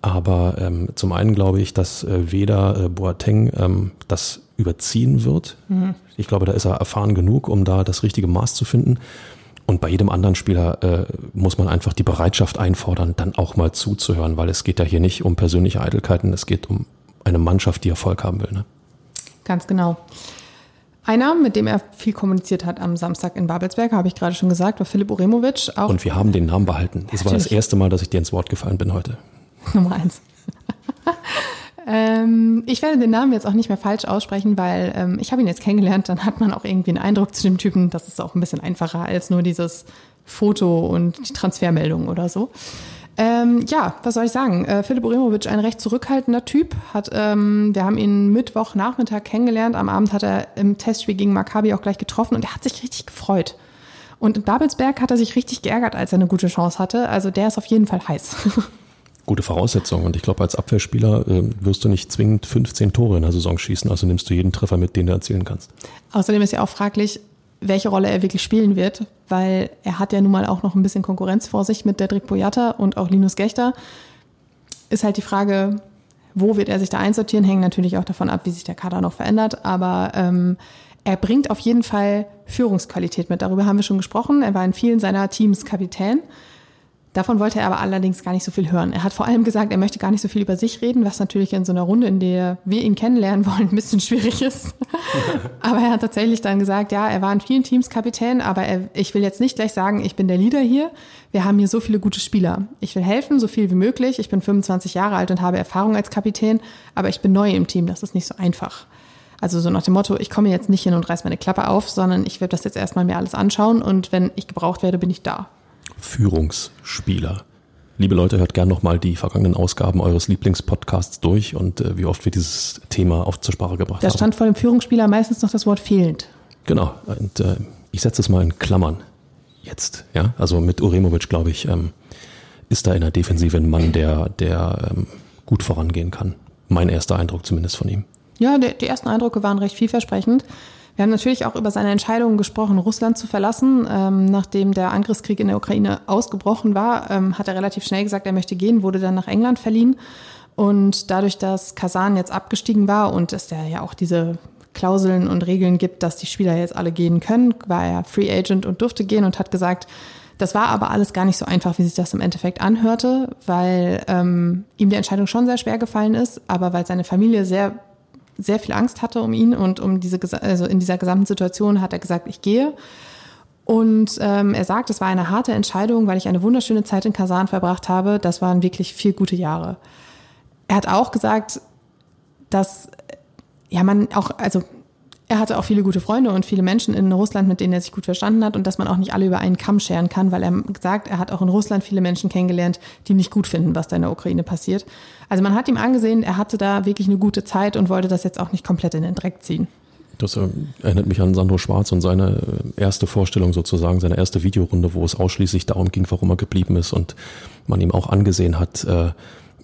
Aber ähm, zum einen glaube ich, dass äh, weder äh, Boateng ähm, das überziehen wird. Mhm. Ich glaube, da ist er erfahren genug, um da das richtige Maß zu finden. Und bei jedem anderen Spieler äh, muss man einfach die Bereitschaft einfordern, dann auch mal zuzuhören, weil es geht ja hier nicht um persönliche Eitelkeiten, es geht um eine Mannschaft, die Erfolg haben will. Ne? Ganz genau. Einer, mit dem er viel kommuniziert hat am Samstag in Babelsberg, habe ich gerade schon gesagt, war Philipp Uremovic. Auch Und wir haben den Namen behalten. Es war das erste Mal, dass ich dir ins Wort gefallen bin heute. Nummer eins. ähm, ich werde den Namen jetzt auch nicht mehr falsch aussprechen, weil ähm, ich habe ihn jetzt kennengelernt, dann hat man auch irgendwie einen Eindruck zu dem Typen. Das ist auch ein bisschen einfacher als nur dieses Foto und die Transfermeldung oder so. Ähm, ja, was soll ich sagen? Äh, Philipp Uremovic, ein recht zurückhaltender Typ, hat, ähm, wir haben ihn Mittwochnachmittag kennengelernt. Am Abend hat er im Testspiel gegen Maccabi auch gleich getroffen und er hat sich richtig gefreut. Und in Babelsberg hat er sich richtig geärgert, als er eine gute Chance hatte. Also der ist auf jeden Fall heiß. gute Voraussetzung. Und ich glaube, als Abwehrspieler äh, wirst du nicht zwingend 15 Tore in der Saison schießen, also nimmst du jeden Treffer mit, den du erzielen kannst. Außerdem ist ja auch fraglich, welche Rolle er wirklich spielen wird, weil er hat ja nun mal auch noch ein bisschen Konkurrenz vor sich mit Dedrick Boyata und auch Linus Gechter. Ist halt die Frage, wo wird er sich da einsortieren, hängt natürlich auch davon ab, wie sich der Kader noch verändert, aber ähm, er bringt auf jeden Fall Führungsqualität mit. Darüber haben wir schon gesprochen. Er war in vielen seiner Teams Kapitän. Davon wollte er aber allerdings gar nicht so viel hören. Er hat vor allem gesagt, er möchte gar nicht so viel über sich reden, was natürlich in so einer Runde, in der wir ihn kennenlernen wollen, ein bisschen schwierig ist. aber er hat tatsächlich dann gesagt, ja, er war in vielen Teams Kapitän, aber er, ich will jetzt nicht gleich sagen, ich bin der Leader hier. Wir haben hier so viele gute Spieler. Ich will helfen, so viel wie möglich. Ich bin 25 Jahre alt und habe Erfahrung als Kapitän, aber ich bin neu im Team. Das ist nicht so einfach. Also so nach dem Motto, ich komme jetzt nicht hin und reiß meine Klappe auf, sondern ich werde das jetzt erstmal mir alles anschauen und wenn ich gebraucht werde, bin ich da. Führungsspieler. liebe Leute, hört gerne nochmal die vergangenen Ausgaben eures Lieblingspodcasts durch und äh, wie oft wir dieses Thema oft zur Sprache gebracht Da haben. stand vor dem Führungsspieler meistens noch das Wort fehlend. Genau. Und äh, ich setze es mal in Klammern. Jetzt, ja. Also mit Uremovic, glaube ich, ähm, ist da in der Defensive ein Mann, der, der ähm, gut vorangehen kann. Mein erster Eindruck zumindest von ihm. Ja, die, die ersten Eindrücke waren recht vielversprechend. Wir haben natürlich auch über seine Entscheidung gesprochen, Russland zu verlassen. Ähm, nachdem der Angriffskrieg in der Ukraine ausgebrochen war, ähm, hat er relativ schnell gesagt, er möchte gehen, wurde dann nach England verliehen. Und dadurch, dass Kasan jetzt abgestiegen war und es ja auch diese Klauseln und Regeln gibt, dass die Spieler jetzt alle gehen können, war er Free Agent und durfte gehen und hat gesagt, das war aber alles gar nicht so einfach, wie sich das im Endeffekt anhörte, weil ähm, ihm die Entscheidung schon sehr schwer gefallen ist, aber weil seine Familie sehr sehr viel Angst hatte um ihn und um diese also in dieser gesamten Situation hat er gesagt, ich gehe. Und ähm, er sagt, es war eine harte Entscheidung, weil ich eine wunderschöne Zeit in Kasan verbracht habe. Das waren wirklich vier gute Jahre. Er hat auch gesagt, dass ja man auch, also er hatte auch viele gute Freunde und viele Menschen in Russland, mit denen er sich gut verstanden hat und dass man auch nicht alle über einen Kamm scheren kann, weil er sagt, er hat auch in Russland viele Menschen kennengelernt, die nicht gut finden, was da in der Ukraine passiert. Also man hat ihm angesehen, er hatte da wirklich eine gute Zeit und wollte das jetzt auch nicht komplett in den Dreck ziehen. Das äh, erinnert mich an Sandro Schwarz und seine äh, erste Vorstellung sozusagen, seine erste Videorunde, wo es ausschließlich darum ging, warum er geblieben ist und man ihm auch angesehen hat,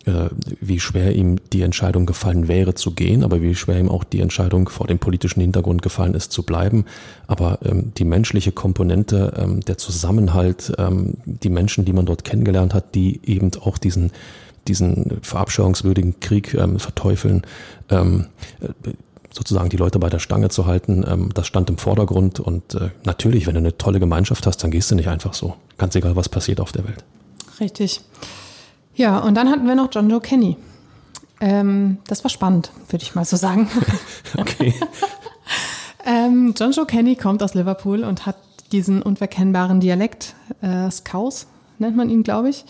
äh, wie schwer ihm die Entscheidung gefallen wäre zu gehen, aber wie schwer ihm auch die Entscheidung vor dem politischen Hintergrund gefallen ist zu bleiben. Aber ähm, die menschliche Komponente, ähm, der Zusammenhalt, ähm, die Menschen, die man dort kennengelernt hat, die eben auch diesen diesen verabscheuungswürdigen Krieg ähm, verteufeln, ähm, äh, sozusagen die Leute bei der Stange zu halten, ähm, das stand im Vordergrund. Und äh, natürlich, wenn du eine tolle Gemeinschaft hast, dann gehst du nicht einfach so. Ganz egal, was passiert auf der Welt. Richtig. Ja, und dann hatten wir noch John Joe Kenny. Ähm, das war spannend, würde ich mal so sagen. Okay. ähm, John Joe Kenny kommt aus Liverpool und hat diesen unverkennbaren Dialekt, äh, Scouse nennt man ihn, glaube ich.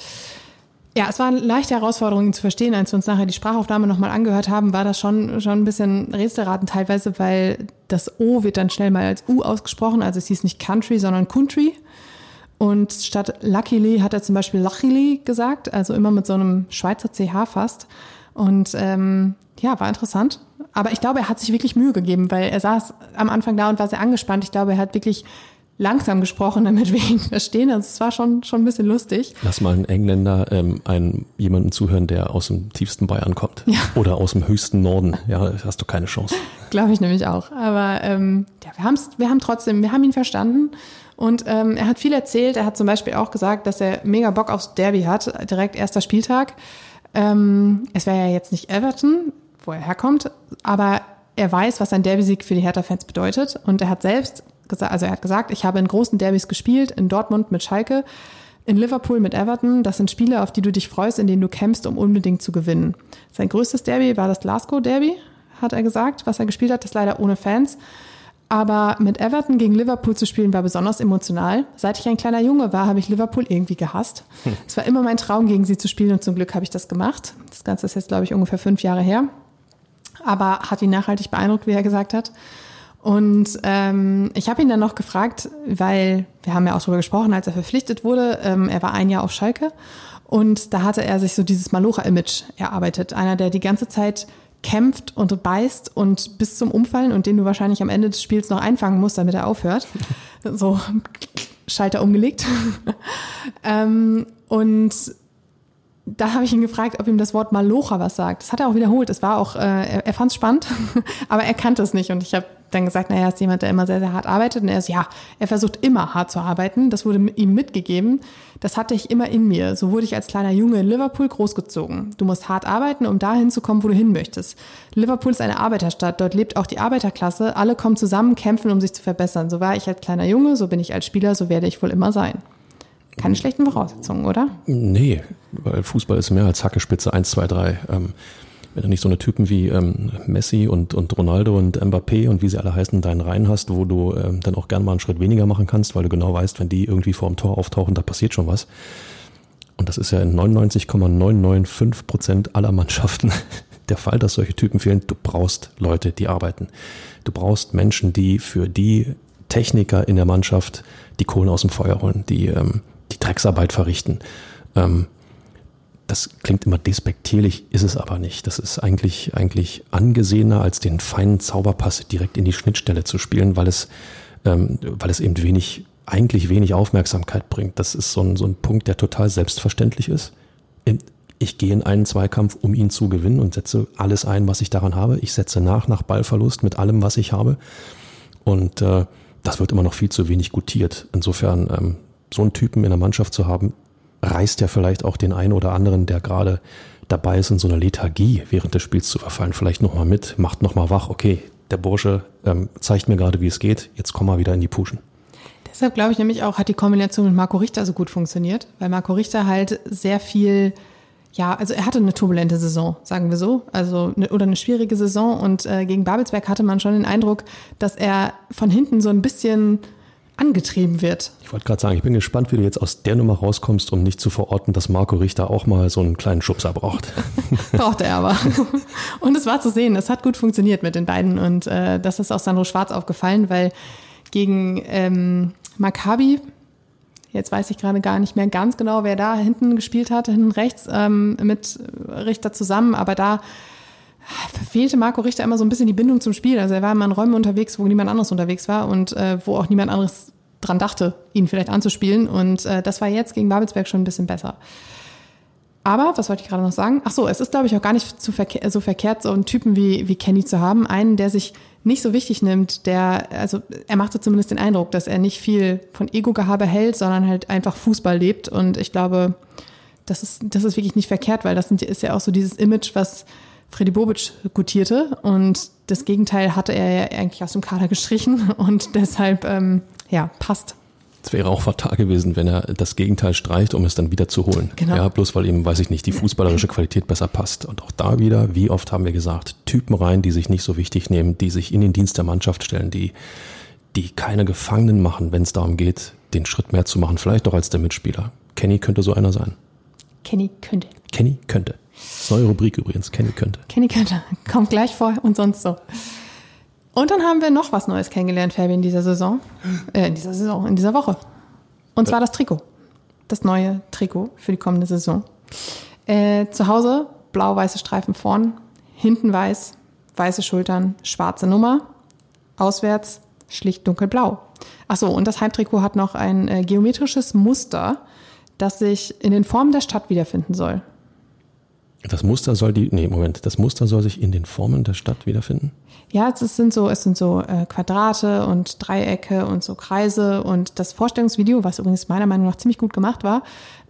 Ja, es war eine leichte Herausforderung, ihn zu verstehen. Als wir uns nachher die Sprachaufnahme nochmal angehört haben, war das schon, schon ein bisschen Rätselraten teilweise, weil das O wird dann schnell mal als U ausgesprochen. Also es hieß nicht Country, sondern Country. Und statt Luckily hat er zum Beispiel Luckily gesagt, also immer mit so einem Schweizer CH fast. Und ähm, ja, war interessant. Aber ich glaube, er hat sich wirklich Mühe gegeben, weil er saß am Anfang da und war sehr angespannt. Ich glaube, er hat wirklich langsam gesprochen, damit wir ihn verstehen. Also es war schon, schon ein bisschen lustig. Lass mal einen Engländer ähm, einen, jemanden zuhören, der aus dem tiefsten Bayern kommt. Ja. Oder aus dem höchsten Norden. Ja, hast du keine Chance. Glaube ich nämlich auch. Aber ähm, ja, wir, haben's, wir haben trotzdem, wir haben ihn verstanden. Und ähm, er hat viel erzählt. Er hat zum Beispiel auch gesagt, dass er mega Bock aufs Derby hat, direkt erster Spieltag. Ähm, es wäre ja jetzt nicht Everton, wo er herkommt, aber er weiß, was ein Derby-Sieg für die Hertha-Fans bedeutet. Und er hat selbst gesagt, also er hat gesagt, ich habe in großen Derbys gespielt, in Dortmund mit Schalke, in Liverpool mit Everton. Das sind Spiele, auf die du dich freust, in denen du kämpfst, um unbedingt zu gewinnen. Sein größtes Derby war das Glasgow Derby, hat er gesagt, was er gespielt hat, das leider ohne Fans. Aber mit Everton gegen Liverpool zu spielen war besonders emotional. Seit ich ein kleiner Junge war, habe ich Liverpool irgendwie gehasst. Hm. Es war immer mein Traum, gegen sie zu spielen und zum Glück habe ich das gemacht. Das Ganze ist jetzt, glaube ich, ungefähr fünf Jahre her. Aber hat ihn nachhaltig beeindruckt, wie er gesagt hat. Und ähm, ich habe ihn dann noch gefragt, weil wir haben ja auch darüber gesprochen, als er verpflichtet wurde. Ähm, er war ein Jahr auf Schalke und da hatte er sich so dieses Malocha-Image erarbeitet. Einer, der die ganze Zeit kämpft und beißt und bis zum Umfallen und den du wahrscheinlich am Ende des Spiels noch einfangen musst, damit er aufhört. So Schalter umgelegt. ähm, und da habe ich ihn gefragt, ob ihm das Wort Malocha was sagt. Das hat er auch wiederholt. Es war auch, äh, er, er fand es spannend, aber er kannte es nicht. Und ich habe dann gesagt, naja, er ist jemand, der immer sehr, sehr hart arbeitet. Und er ist, ja, er versucht immer hart zu arbeiten. Das wurde ihm mitgegeben. Das hatte ich immer in mir. So wurde ich als kleiner Junge in Liverpool großgezogen. Du musst hart arbeiten, um dahin zu kommen, wo du hin möchtest. Liverpool ist eine Arbeiterstadt. Dort lebt auch die Arbeiterklasse. Alle kommen zusammen, kämpfen, um sich zu verbessern. So war ich als kleiner Junge, so bin ich als Spieler, so werde ich wohl immer sein. Keine schlechten Voraussetzungen, oder? Nee, weil Fußball ist mehr als Hackespitze 1, 2, 3. Ähm, wenn du nicht so eine Typen wie ähm, Messi und, und Ronaldo und Mbappé und wie sie alle heißen, deinen Reihen hast, wo du ähm, dann auch gern mal einen Schritt weniger machen kannst, weil du genau weißt, wenn die irgendwie vor dem Tor auftauchen, da passiert schon was. Und das ist ja in 99,995 Prozent aller Mannschaften der Fall, dass solche Typen fehlen. Du brauchst Leute, die arbeiten. Du brauchst Menschen, die für die Techniker in der Mannschaft die Kohlen aus dem Feuer holen, die ähm, die Drecksarbeit verrichten. Ähm, das klingt immer despektierlich, ist es aber nicht. Das ist eigentlich, eigentlich angesehener, als den feinen Zauberpass direkt in die Schnittstelle zu spielen, weil es, ähm, weil es eben wenig, eigentlich wenig Aufmerksamkeit bringt. Das ist so ein, so ein Punkt, der total selbstverständlich ist. Ich gehe in einen Zweikampf, um ihn zu gewinnen und setze alles ein, was ich daran habe. Ich setze nach, nach Ballverlust mit allem, was ich habe. Und äh, das wird immer noch viel zu wenig gutiert. Insofern, ähm, so einen Typen in der Mannschaft zu haben, reißt ja vielleicht auch den einen oder anderen, der gerade dabei ist, in so einer Lethargie während des Spiels zu verfallen, vielleicht nochmal mit, macht nochmal wach, okay, der Bursche ähm, zeigt mir gerade, wie es geht, jetzt komm mal wieder in die Puschen. Deshalb glaube ich nämlich auch, hat die Kombination mit Marco Richter so gut funktioniert, weil Marco Richter halt sehr viel, ja, also er hatte eine turbulente Saison, sagen wir so, also eine, oder eine schwierige Saison und äh, gegen Babelsberg hatte man schon den Eindruck, dass er von hinten so ein bisschen angetrieben wird. Ich wollte gerade sagen, ich bin gespannt, wie du jetzt aus der Nummer rauskommst, um nicht zu verorten, dass Marco Richter auch mal so einen kleinen Schubser braucht. Braucht er aber. Und es war zu sehen, es hat gut funktioniert mit den beiden und äh, das ist auch Sandro Schwarz aufgefallen, weil gegen ähm, Maccabi, jetzt weiß ich gerade gar nicht mehr ganz genau, wer da hinten gespielt hat, hinten rechts ähm, mit Richter zusammen, aber da fehlte Marco Richter immer so ein bisschen die Bindung zum Spiel. Also er war immer in Räumen unterwegs, wo niemand anderes unterwegs war und äh, wo auch niemand anderes dran dachte, ihn vielleicht anzuspielen. Und äh, das war jetzt gegen Babelsberg schon ein bisschen besser. Aber, was wollte ich gerade noch sagen? Ach so, es ist, glaube ich, auch gar nicht zu verkehr, so verkehrt, so einen Typen wie, wie Kenny zu haben. Einen, der sich nicht so wichtig nimmt, der, also er machte zumindest den Eindruck, dass er nicht viel von Ego-Gehabe hält, sondern halt einfach Fußball lebt. Und ich glaube, das ist, das ist wirklich nicht verkehrt, weil das sind, ist ja auch so dieses Image, was Freddy Bobic gutierte. Und das Gegenteil hatte er ja eigentlich aus dem Kader gestrichen und deshalb, ähm, ja, passt. Es wäre auch fatal gewesen, wenn er das Gegenteil streicht, um es dann wieder zu holen. Genau. Ja, bloß weil ihm, weiß ich nicht, die fußballerische Qualität besser passt. Und auch da wieder, wie oft haben wir gesagt, Typen rein, die sich nicht so wichtig nehmen, die sich in den Dienst der Mannschaft stellen, die, die keine Gefangenen machen, wenn es darum geht, den Schritt mehr zu machen, vielleicht auch als der Mitspieler. Kenny könnte so einer sein. Kenny könnte. Kenny könnte. Neue Rubrik übrigens, Kenny könnte. Kenny könnte. Kommt gleich vor und sonst so. Und dann haben wir noch was Neues kennengelernt, Fabi, in dieser Saison. Äh, in dieser Saison, in dieser Woche. Und zwar das Trikot. Das neue Trikot für die kommende Saison. Äh, zu Hause blau-weiße Streifen vorn, hinten weiß, weiße Schultern, schwarze Nummer. Auswärts schlicht dunkelblau. Achso, und das Heimtrikot hat noch ein äh, geometrisches Muster, das sich in den Formen der Stadt wiederfinden soll. Das Muster soll die, nee, Moment, das Muster soll sich in den Formen der Stadt wiederfinden? Ja, es sind so, es sind so äh, Quadrate und Dreiecke und so Kreise und das Vorstellungsvideo, was übrigens meiner Meinung nach ziemlich gut gemacht war,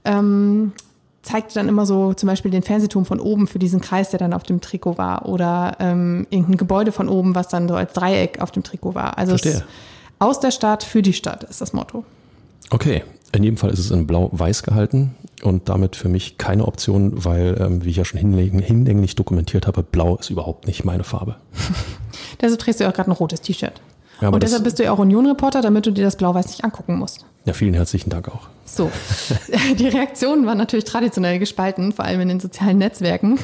ähm, zeigte dann immer so zum Beispiel den Fernsehturm von oben für diesen Kreis, der dann auf dem Trikot war oder ähm, irgendein Gebäude von oben, was dann so als Dreieck auf dem Trikot war. Also aus der Stadt für die Stadt ist das Motto. Okay, in jedem Fall ist es in blau-weiß gehalten und damit für mich keine Option, weil, ähm, wie ich ja schon hinlänglich dokumentiert habe, blau ist überhaupt nicht meine Farbe. deshalb trägst du ja auch gerade ein rotes T-Shirt. Ja, und deshalb bist du ja auch Union-Reporter, damit du dir das Blau-Weiß nicht angucken musst. Ja, vielen herzlichen Dank auch. So, die Reaktionen waren natürlich traditionell gespalten, vor allem in den sozialen Netzwerken.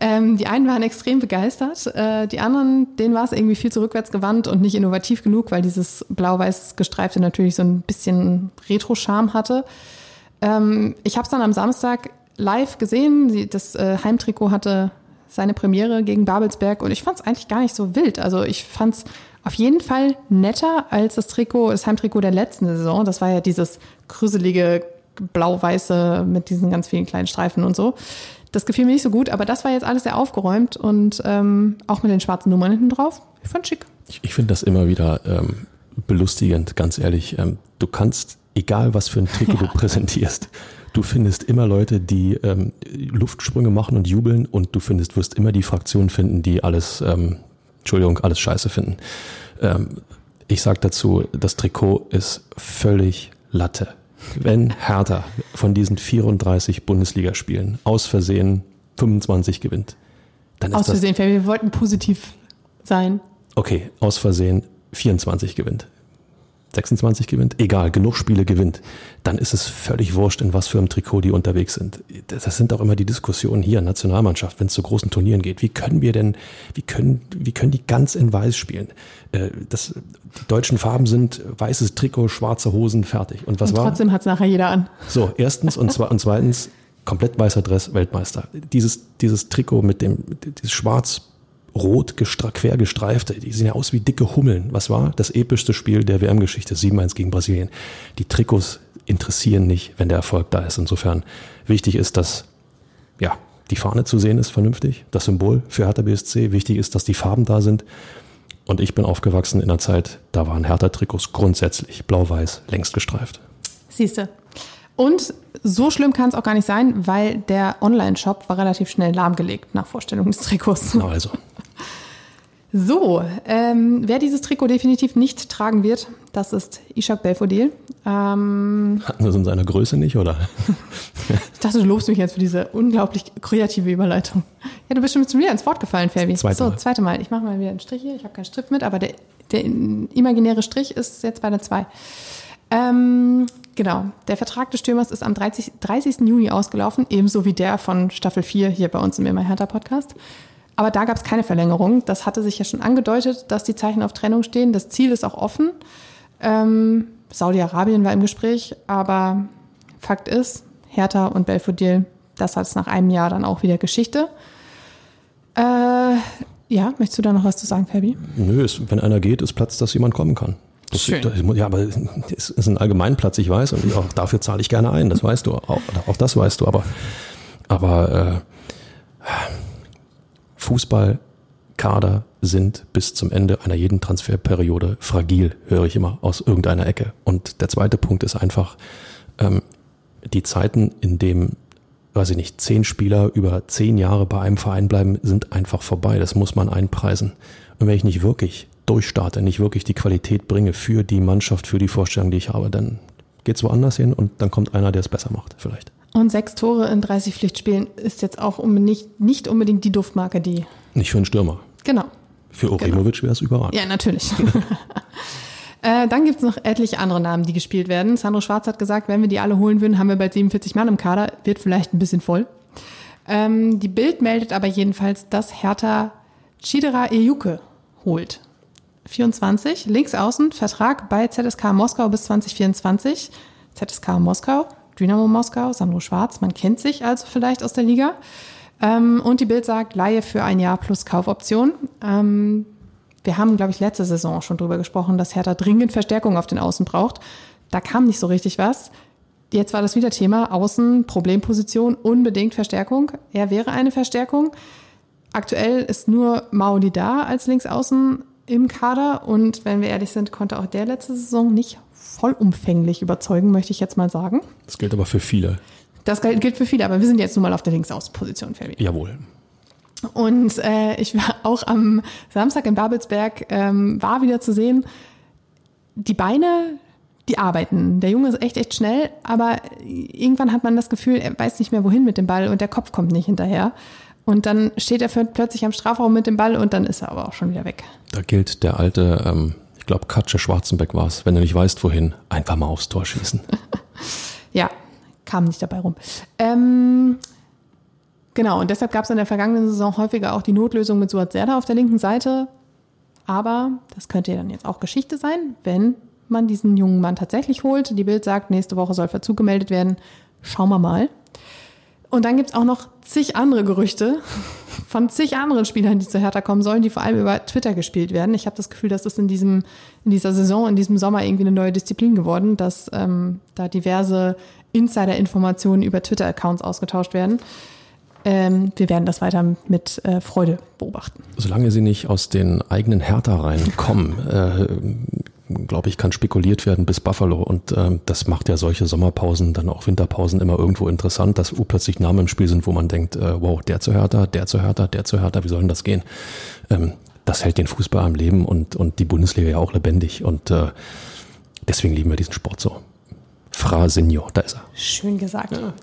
ähm, die einen waren extrem begeistert, äh, die anderen, denen war es irgendwie viel zu rückwärts gewandt und nicht innovativ genug, weil dieses blau-weiß gestreifte natürlich so ein bisschen Retro-Charme hatte. Ähm, ich habe es dann am Samstag live gesehen. Das äh, Heimtrikot hatte seine Premiere gegen Babelsberg und ich fand es eigentlich gar nicht so wild. Also ich fand es auf jeden Fall netter als das Trikot, das Heimtrikot der letzten Saison. Das war ja dieses krüselige blau-weiße mit diesen ganz vielen kleinen Streifen und so. Das gefiel mir nicht so gut, aber das war jetzt alles sehr aufgeräumt und ähm, auch mit den schwarzen Nummern hinten drauf. Ich fand schick. Ich, ich finde das immer wieder ähm, belustigend, ganz ehrlich. Ähm, du kannst, egal was für ein Trikot ja. du präsentierst, du findest immer Leute, die ähm, Luftsprünge machen und jubeln und du findest, wirst immer die Fraktion finden, die alles ähm, Entschuldigung, alles scheiße finden. Ähm, ich sage dazu, das Trikot ist völlig Latte. Wenn Hertha von diesen 34 Bundesligaspielen aus Versehen 25 gewinnt, dann ist aus Versehen, das, wir wollten positiv sein. Okay, aus Versehen 24 gewinnt. 26 gewinnt, egal, genug Spiele gewinnt, dann ist es völlig wurscht, in was für einem Trikot die unterwegs sind. Das sind auch immer die Diskussionen hier, Nationalmannschaft, wenn es zu großen Turnieren geht. Wie können wir denn, wie können, wie können die ganz in weiß spielen? Äh, das, die deutschen Farben sind weißes Trikot, schwarze Hosen, fertig. Und was und war? Trotzdem hat es nachher jeder an. So, erstens und, zwe und zweitens, komplett weißer Dress, Weltmeister. Dieses, dieses Trikot mit dem, dieses schwarz-rot quer gestreifte, die sehen ja aus wie dicke Hummeln. Was war das epischste Spiel der WM-Geschichte? 7-1 gegen Brasilien. Die Trikots interessieren nicht, wenn der Erfolg da ist. Insofern wichtig ist, dass, ja, die Fahne zu sehen ist vernünftig, das Symbol für Hertha BSC. Wichtig ist, dass die Farben da sind. Und ich bin aufgewachsen in einer Zeit, da waren Hertha-Trikots grundsätzlich blau-weiß, längst gestreift. Siehste. Und so schlimm kann es auch gar nicht sein, weil der Online-Shop war relativ schnell lahmgelegt nach Vorstellung des Trikots. Na also. So, ähm, wer dieses Trikot definitiv nicht tragen wird, das ist Ishak Belfodil. Ähm, Hatten wir es in seiner Größe nicht, oder? ich dachte, du lobst mich jetzt für diese unglaublich kreative Überleitung. Ja, du bist schon wieder ins Wort gefallen, Fabi. Zweite so, zweite Mal. Ich mache mal wieder einen Strich hier. Ich habe keinen Stift mit, aber der, der imaginäre Strich ist jetzt bei der 2. Ähm, genau, der Vertrag des Stürmers ist am 30, 30. Juni ausgelaufen, ebenso wie der von Staffel 4 hier bei uns im Immer Hertha Podcast. Aber da gab es keine Verlängerung. Das hatte sich ja schon angedeutet, dass die Zeichen auf Trennung stehen. Das Ziel ist auch offen. Ähm, Saudi-Arabien war im Gespräch, aber Fakt ist, Hertha und Belfodil, das hat es nach einem Jahr dann auch wieder Geschichte. Äh, ja, möchtest du da noch was zu sagen, Fabi? Nö, es, wenn einer geht, ist Platz, dass jemand kommen kann. Das, Schön. Das, ja, aber es ist ein Allgemeinplatz, ich weiß, und auch dafür zahle ich gerne ein, das weißt du, auch, auch das weißt du, aber, aber äh, Fußballkader sind bis zum Ende einer jeden Transferperiode fragil, höre ich immer aus irgendeiner Ecke. Und der zweite Punkt ist einfach, ähm, die Zeiten, in dem, weiß ich nicht, zehn Spieler über zehn Jahre bei einem Verein bleiben, sind einfach vorbei. Das muss man einpreisen. Und wenn ich nicht wirklich durchstarte, nicht wirklich die Qualität bringe für die Mannschaft, für die Vorstellung, die ich habe, dann geht's woanders hin und dann kommt einer, der es besser macht, vielleicht. Und sechs Tore in 30 Pflichtspielen ist jetzt auch nicht, nicht unbedingt die Duftmarke, die. Nicht für einen Stürmer. Genau. Für Oremovic wäre es überragend. Ja, natürlich. äh, dann gibt's noch etliche andere Namen, die gespielt werden. Sandro Schwarz hat gesagt, wenn wir die alle holen würden, haben wir bald 47 Mann im Kader. Wird vielleicht ein bisschen voll. Ähm, die Bild meldet aber jedenfalls, dass Hertha Chidera Ejuke holt. 24, links außen, Vertrag bei ZSK Moskau bis 2024. ZSK Moskau, Dynamo Moskau, Sandro Schwarz, man kennt sich also vielleicht aus der Liga. Ähm, und die Bild sagt, Laie für ein Jahr plus Kaufoption. Ähm, wir haben, glaube ich, letzte Saison schon drüber gesprochen, dass Hertha dringend Verstärkung auf den Außen braucht. Da kam nicht so richtig was. Jetzt war das wieder Thema Außen, Problemposition, unbedingt Verstärkung. Er wäre eine Verstärkung. Aktuell ist nur Mauli da als Linksaußen im Kader und wenn wir ehrlich sind, konnte auch der letzte Saison nicht vollumfänglich überzeugen, möchte ich jetzt mal sagen. Das gilt aber für viele. Das gilt für viele, aber wir sind jetzt nun mal auf der Linksaußenposition, Fabi. Jawohl. Und äh, ich war auch am Samstag in Babelsberg, ähm, war wieder zu sehen, die Beine, die arbeiten. Der Junge ist echt, echt schnell, aber irgendwann hat man das Gefühl, er weiß nicht mehr, wohin mit dem Ball und der Kopf kommt nicht hinterher. Und dann steht er plötzlich am Strafraum mit dem Ball und dann ist er aber auch schon wieder weg. Da gilt der alte, ähm, glaube, Katsche Schwarzenbeck war es, wenn du nicht weißt, wohin, einfach mal aufs Tor schießen. ja, kam nicht dabei rum. Ähm, genau, und deshalb gab es in der vergangenen Saison häufiger auch die Notlösung mit Suat Serda auf der linken Seite. Aber das könnte ja dann jetzt auch Geschichte sein, wenn man diesen jungen Mann tatsächlich holt. Die Bild sagt, nächste Woche soll Verzug gemeldet werden. Schauen wir mal. Und dann gibt's auch noch zig andere Gerüchte von zig anderen Spielern, die zu Hertha kommen sollen, die vor allem über Twitter gespielt werden. Ich habe das Gefühl, dass das in, diesem, in dieser Saison, in diesem Sommer irgendwie eine neue Disziplin geworden, dass ähm, da diverse Insider-Informationen über Twitter-Accounts ausgetauscht werden. Ähm, wir werden das weiter mit äh, Freude beobachten. Solange sie nicht aus den eigenen Hertha-Reihen kommen, äh, glaube ich, kann spekuliert werden bis Buffalo. Und äh, das macht ja solche Sommerpausen, dann auch Winterpausen immer irgendwo interessant, dass plötzlich Namen im Spiel sind, wo man denkt, äh, wow, der zu Hertha, der zu Hertha, der zu Hertha, wie soll denn das gehen? Ähm, das hält den Fußball am Leben und, und die Bundesliga ja auch lebendig. Und äh, deswegen lieben wir diesen Sport so. Fra Senior, da ist er. Schön gesagt. Ja.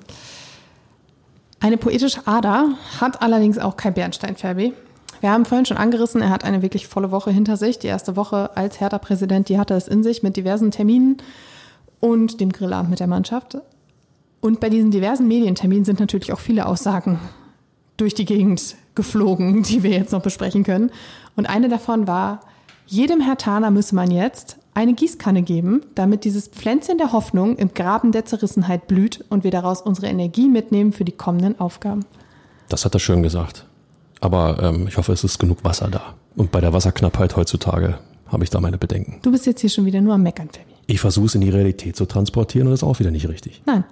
Eine poetische Ader hat allerdings auch Kai Bernstein, Ferbi. Wir haben vorhin schon angerissen, er hat eine wirklich volle Woche hinter sich. Die erste Woche als Hertha-Präsident, die hatte es in sich mit diversen Terminen und dem Grillabend mit der Mannschaft. Und bei diesen diversen Medienterminen sind natürlich auch viele Aussagen durch die Gegend geflogen, die wir jetzt noch besprechen können. Und eine davon war, jedem Hertaner müsse man jetzt eine Gießkanne geben, damit dieses Pflänzchen der Hoffnung im Graben der Zerrissenheit blüht und wir daraus unsere Energie mitnehmen für die kommenden Aufgaben. Das hat er schön gesagt. Aber ähm, ich hoffe, es ist genug Wasser da. Und bei der Wasserknappheit heutzutage habe ich da meine Bedenken. Du bist jetzt hier schon wieder nur am Meckern, Fabi. Ich versuche es in die Realität zu transportieren und das ist auch wieder nicht richtig. Nein.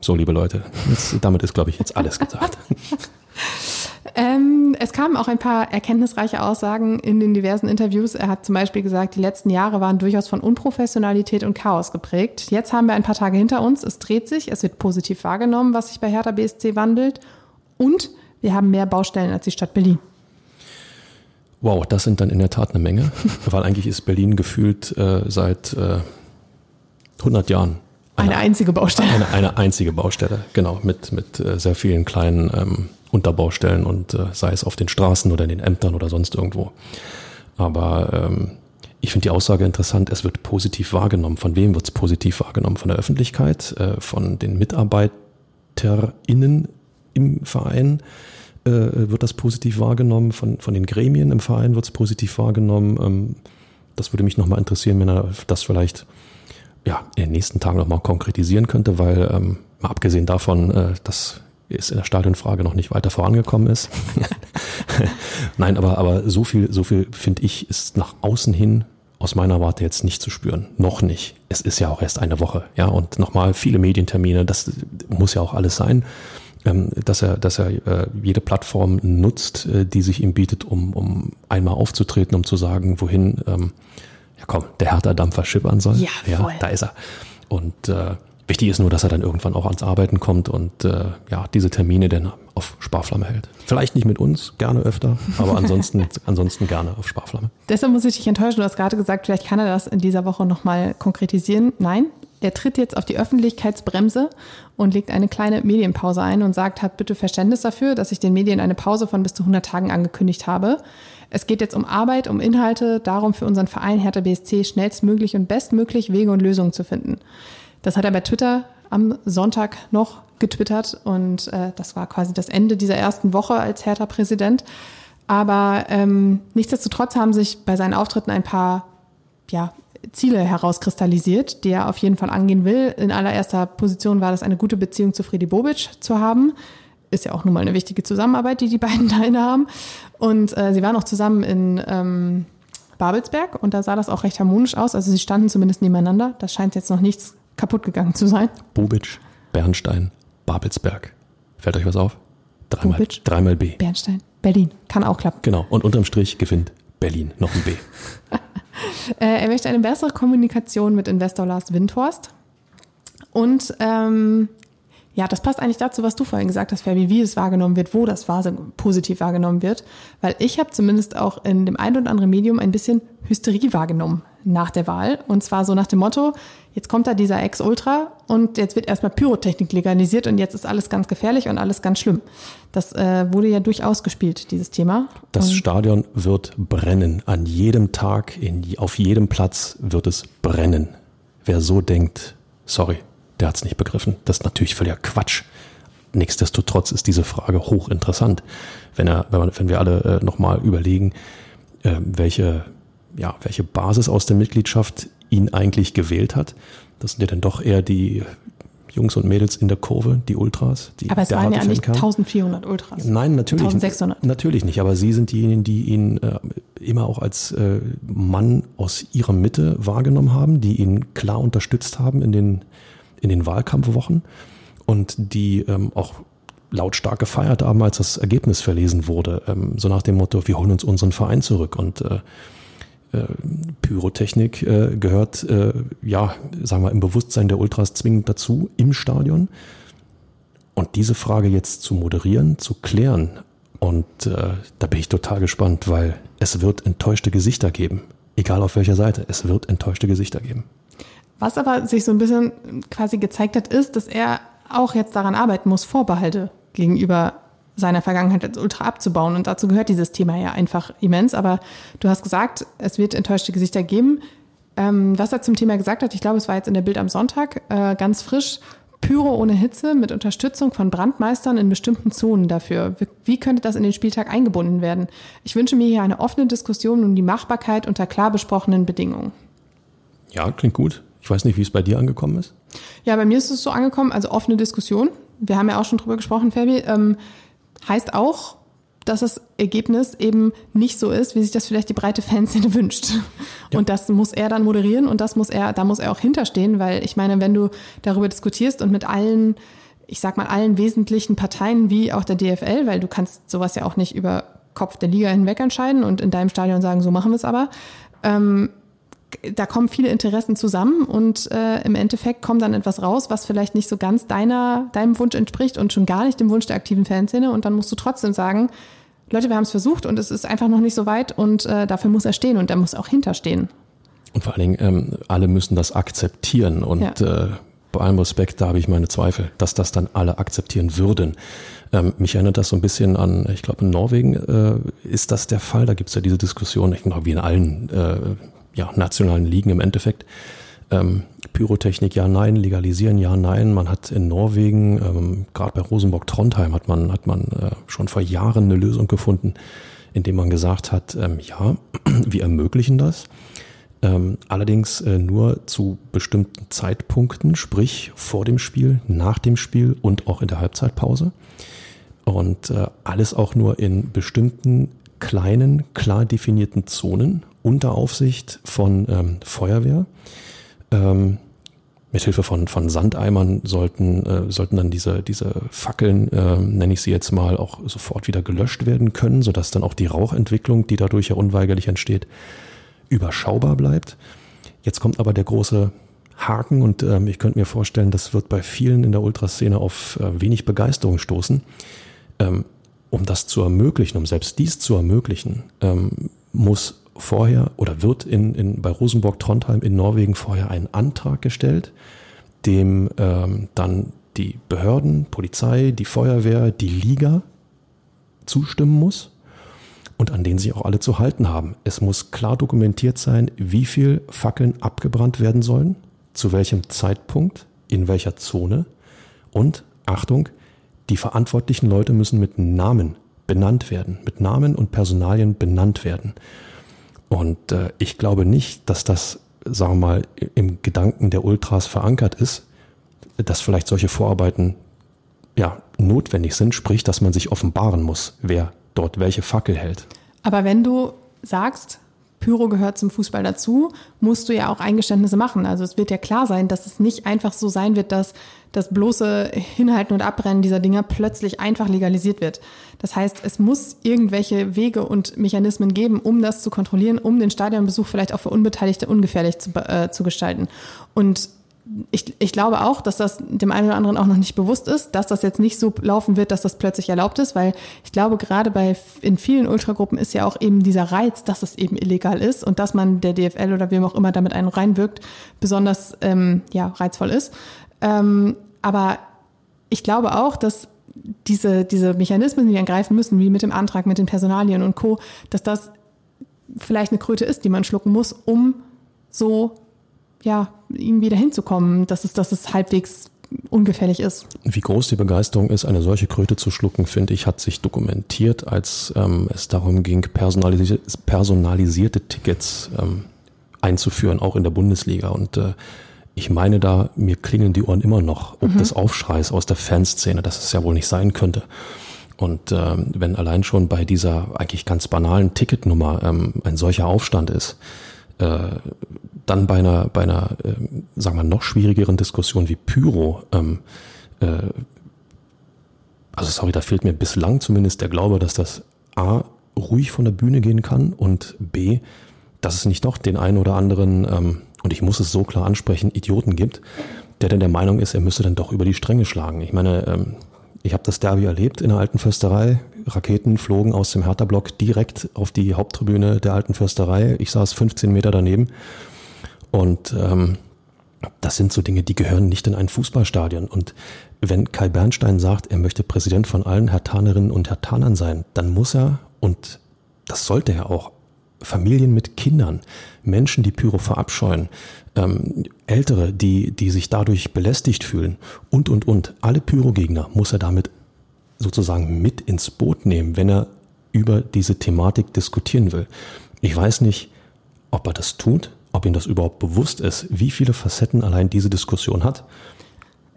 So, liebe Leute, jetzt, damit ist, glaube ich, jetzt alles gesagt. Ähm, es kamen auch ein paar erkenntnisreiche Aussagen in den diversen Interviews. Er hat zum Beispiel gesagt, die letzten Jahre waren durchaus von Unprofessionalität und Chaos geprägt. Jetzt haben wir ein paar Tage hinter uns. Es dreht sich, es wird positiv wahrgenommen, was sich bei Hertha BSC wandelt. Und wir haben mehr Baustellen als die Stadt Berlin. Wow, das sind dann in der Tat eine Menge, weil eigentlich ist Berlin gefühlt äh, seit äh, 100 Jahren eine, eine, einzige Baustelle. Eine, eine, einzige Baustelle, genau, mit, mit äh, sehr vielen kleinen ähm, Unterbaustellen und äh, sei es auf den Straßen oder in den Ämtern oder sonst irgendwo. Aber ähm, ich finde die Aussage interessant, es wird positiv wahrgenommen. Von wem wird es positiv wahrgenommen? Von der Öffentlichkeit, äh, von den MitarbeiterInnen im Verein äh, wird das positiv wahrgenommen, von, von den Gremien im Verein wird es positiv wahrgenommen. Ähm, das würde mich nochmal interessieren, wenn er das vielleicht ja, in den nächsten Tagen nochmal konkretisieren könnte, weil ähm, mal abgesehen davon, äh, dass es in der Stadionfrage noch nicht weiter vorangekommen ist. Nein, aber, aber so viel, so viel finde ich, ist nach außen hin aus meiner Warte jetzt nicht zu spüren. Noch nicht. Es ist ja auch erst eine Woche, ja, und nochmal viele Medientermine, das muss ja auch alles sein. Ähm, dass er, dass er äh, jede Plattform nutzt, äh, die sich ihm bietet, um, um einmal aufzutreten, um zu sagen, wohin, ähm, ja komm, der Hertha-Dampfer schippern soll. Ja, ja, da ist er. Und äh, Wichtig ist nur, dass er dann irgendwann auch ans Arbeiten kommt und äh, ja, diese Termine dann auf Sparflamme hält. Vielleicht nicht mit uns, gerne öfter, aber ansonsten, ansonsten gerne auf Sparflamme. Deshalb muss ich dich enttäuschen. Du hast gerade gesagt, vielleicht kann er das in dieser Woche nochmal konkretisieren. Nein, er tritt jetzt auf die Öffentlichkeitsbremse und legt eine kleine Medienpause ein und sagt, hat bitte Verständnis dafür, dass ich den Medien eine Pause von bis zu 100 Tagen angekündigt habe. Es geht jetzt um Arbeit, um Inhalte, darum für unseren Verein Hertha BSC schnellstmöglich und bestmöglich Wege und Lösungen zu finden. Das hat er bei Twitter am Sonntag noch getwittert und äh, das war quasi das Ende dieser ersten Woche als Hertha-Präsident. Aber ähm, nichtsdestotrotz haben sich bei seinen Auftritten ein paar ja, Ziele herauskristallisiert, die er auf jeden Fall angehen will. In allererster Position war das eine gute Beziehung zu Freddy Bobic zu haben. Ist ja auch nun mal eine wichtige Zusammenarbeit, die die beiden da haben. Und äh, sie waren auch zusammen in ähm, Babelsberg und da sah das auch recht harmonisch aus. Also sie standen zumindest nebeneinander. Das scheint jetzt noch nichts kaputt gegangen zu sein. Bobic, Bernstein, Babelsberg. Fällt euch was auf? Dreimal, Bobic, dreimal B. Bernstein, Berlin. Kann auch klappen. Genau. Und unterm Strich gewinnt Berlin. Noch ein B. Äh, er möchte eine bessere Kommunikation mit Investor Lars Windhorst. Und ähm, ja, das passt eigentlich dazu, was du vorhin gesagt hast, Fabi, wie es wahrgenommen wird, wo das positiv wahrgenommen wird. Weil ich habe zumindest auch in dem einen oder anderen Medium ein bisschen Hysterie wahrgenommen nach der Wahl. Und zwar so nach dem Motto, jetzt kommt da dieser Ex-Ultra und jetzt wird erstmal Pyrotechnik legalisiert und jetzt ist alles ganz gefährlich und alles ganz schlimm. Das äh, wurde ja durchaus gespielt, dieses Thema. Das und Stadion wird brennen. An jedem Tag, in, auf jedem Platz wird es brennen. Wer so denkt, sorry, der hat es nicht begriffen. Das ist natürlich völliger Quatsch. Nichtsdestotrotz ist diese Frage hochinteressant. Wenn, er, wenn, wir alle äh, nochmal überlegen, äh, welche ja, welche Basis aus der Mitgliedschaft ihn eigentlich gewählt hat. Das sind ja dann doch eher die Jungs und Mädels in der Kurve, die Ultras. Die aber es waren ja nicht 1400 Ultras. Nein, natürlich. 1600. Natürlich nicht, aber Sie sind diejenigen, die ihn äh, immer auch als äh, Mann aus ihrer Mitte wahrgenommen haben, die ihn klar unterstützt haben in den, in den Wahlkampfwochen und die ähm, auch lautstark gefeiert haben, als das Ergebnis verlesen wurde. Ähm, so nach dem Motto, wir holen uns unseren Verein zurück und äh, Pyrotechnik äh, gehört, äh, ja, sagen wir, im Bewusstsein der Ultras zwingend dazu im Stadion. Und diese Frage jetzt zu moderieren, zu klären, und äh, da bin ich total gespannt, weil es wird enttäuschte Gesichter geben. Egal auf welcher Seite, es wird enttäuschte Gesichter geben. Was aber sich so ein bisschen quasi gezeigt hat, ist, dass er auch jetzt daran arbeiten muss, Vorbehalte gegenüber seiner Vergangenheit als Ultra abzubauen. Und dazu gehört dieses Thema ja einfach immens. Aber du hast gesagt, es wird enttäuschte Gesichter geben. Ähm, was er zum Thema gesagt hat, ich glaube, es war jetzt in der Bild am Sonntag, äh, ganz frisch, Pyro ohne Hitze mit Unterstützung von Brandmeistern in bestimmten Zonen dafür. Wie könnte das in den Spieltag eingebunden werden? Ich wünsche mir hier eine offene Diskussion um die Machbarkeit unter klar besprochenen Bedingungen. Ja, klingt gut. Ich weiß nicht, wie es bei dir angekommen ist. Ja, bei mir ist es so angekommen, also offene Diskussion. Wir haben ja auch schon drüber gesprochen, Fabi. Ähm, heißt auch, dass das Ergebnis eben nicht so ist, wie sich das vielleicht die breite Fanszene wünscht. Ja. Und das muss er dann moderieren und das muss er, da muss er auch hinterstehen, weil ich meine, wenn du darüber diskutierst und mit allen, ich sag mal, allen wesentlichen Parteien wie auch der DFL, weil du kannst sowas ja auch nicht über Kopf der Liga hinweg entscheiden und in deinem Stadion sagen, so machen wir es aber. Ähm, da kommen viele Interessen zusammen und äh, im Endeffekt kommt dann etwas raus, was vielleicht nicht so ganz deiner, deinem Wunsch entspricht und schon gar nicht dem Wunsch der aktiven Fanszene. Und dann musst du trotzdem sagen, Leute, wir haben es versucht und es ist einfach noch nicht so weit und äh, dafür muss er stehen und er muss auch hinterstehen. Und vor allen Dingen, ähm, alle müssen das akzeptieren und ja. äh, bei allem Respekt, da habe ich meine Zweifel, dass das dann alle akzeptieren würden. Ähm, mich erinnert das so ein bisschen an, ich glaube in Norwegen äh, ist das der Fall, da gibt es ja diese Diskussion, ich glaube wie in allen äh, ja, nationalen Ligen im Endeffekt. Ähm, Pyrotechnik ja, nein, legalisieren ja, nein. Man hat in Norwegen, ähm, gerade bei Rosenborg Trondheim, hat man, hat man äh, schon vor Jahren eine Lösung gefunden, indem man gesagt hat, ähm, ja, wir ermöglichen das. Ähm, allerdings äh, nur zu bestimmten Zeitpunkten, sprich vor dem Spiel, nach dem Spiel und auch in der Halbzeitpause. Und äh, alles auch nur in bestimmten kleinen, klar definierten Zonen unter Aufsicht von ähm, Feuerwehr. Ähm, mithilfe von, von Sandeimern sollten, äh, sollten dann diese, diese Fackeln, äh, nenne ich sie jetzt mal, auch sofort wieder gelöscht werden können, sodass dann auch die Rauchentwicklung, die dadurch ja unweigerlich entsteht, überschaubar bleibt. Jetzt kommt aber der große Haken und ähm, ich könnte mir vorstellen, das wird bei vielen in der Ultraszene auf äh, wenig Begeisterung stoßen. Ähm, um das zu ermöglichen, um selbst dies zu ermöglichen, ähm, muss vorher oder wird in, in, bei Rosenborg Trondheim in Norwegen vorher ein Antrag gestellt, dem ähm, dann die Behörden, Polizei, die Feuerwehr, die Liga zustimmen muss und an den sich auch alle zu halten haben. Es muss klar dokumentiert sein, wie viel Fackeln abgebrannt werden sollen, zu welchem Zeitpunkt, in welcher Zone und Achtung, die verantwortlichen Leute müssen mit Namen benannt werden, mit Namen und Personalien benannt werden. Und äh, ich glaube nicht, dass das, sagen wir mal, im Gedanken der Ultras verankert ist, dass vielleicht solche Vorarbeiten ja notwendig sind, sprich, dass man sich offenbaren muss, wer dort welche Fackel hält. Aber wenn du sagst, Pyro gehört zum Fußball dazu, musst du ja auch Eingeständnisse machen. Also es wird ja klar sein, dass es nicht einfach so sein wird, dass das bloße Hinhalten und Abbrennen dieser Dinger plötzlich einfach legalisiert wird. Das heißt, es muss irgendwelche Wege und Mechanismen geben, um das zu kontrollieren, um den Stadionbesuch vielleicht auch für Unbeteiligte ungefährlich zu, äh, zu gestalten. Und ich, ich glaube auch, dass das dem einen oder anderen auch noch nicht bewusst ist, dass das jetzt nicht so laufen wird, dass das plötzlich erlaubt ist, weil ich glaube, gerade bei in vielen Ultragruppen ist ja auch eben dieser Reiz, dass es eben illegal ist und dass man der DFL oder wem auch immer damit einen reinwirkt, besonders ähm, ja, reizvoll ist. Ähm, aber ich glaube auch, dass diese, diese Mechanismen, die wir greifen müssen, wie mit dem Antrag, mit den Personalien und Co., dass das vielleicht eine Kröte ist, die man schlucken muss, um so ja, irgendwie dahin zu kommen, dass es, dass es halbwegs ungefährlich ist. Wie groß die Begeisterung ist, eine solche Kröte zu schlucken, finde ich, hat sich dokumentiert, als ähm, es darum ging, personalisierte, personalisierte Tickets ähm, einzuführen, auch in der Bundesliga. Und äh, ich meine da, mir klingeln die Ohren immer noch, ob mhm. des Aufschreis aus der Fanszene, dass es ja wohl nicht sein könnte. Und ähm, wenn allein schon bei dieser eigentlich ganz banalen Ticketnummer ähm, ein solcher Aufstand ist, äh, dann bei einer, bei einer, äh, sagen wir noch schwierigeren Diskussion wie Pyro, ähm, äh, also sorry, da fehlt mir bislang zumindest der Glaube, dass das A ruhig von der Bühne gehen kann und B, dass es nicht doch den einen oder anderen, ähm, und ich muss es so klar ansprechen, Idioten gibt, der denn der Meinung ist, er müsse dann doch über die Stränge schlagen. Ich meine, ähm, ich habe das Derby erlebt in der alten Fürsterei. Raketen flogen aus dem Hertha-Block direkt auf die Haupttribüne der alten Fürsterei. Ich saß 15 Meter daneben und ähm, das sind so Dinge, die gehören nicht in ein Fußballstadion. Und wenn Kai Bernstein sagt, er möchte Präsident von allen Hertanerinnen und Hertanern sein, dann muss er, und das sollte er auch, Familien mit Kindern, Menschen, die Pyro verabscheuen, ähm, Ältere, die, die sich dadurch belästigt fühlen und, und, und. Alle Pyro-Gegner muss er damit sozusagen mit ins Boot nehmen, wenn er über diese Thematik diskutieren will. Ich weiß nicht, ob er das tut, ob ihm das überhaupt bewusst ist, wie viele Facetten allein diese Diskussion hat.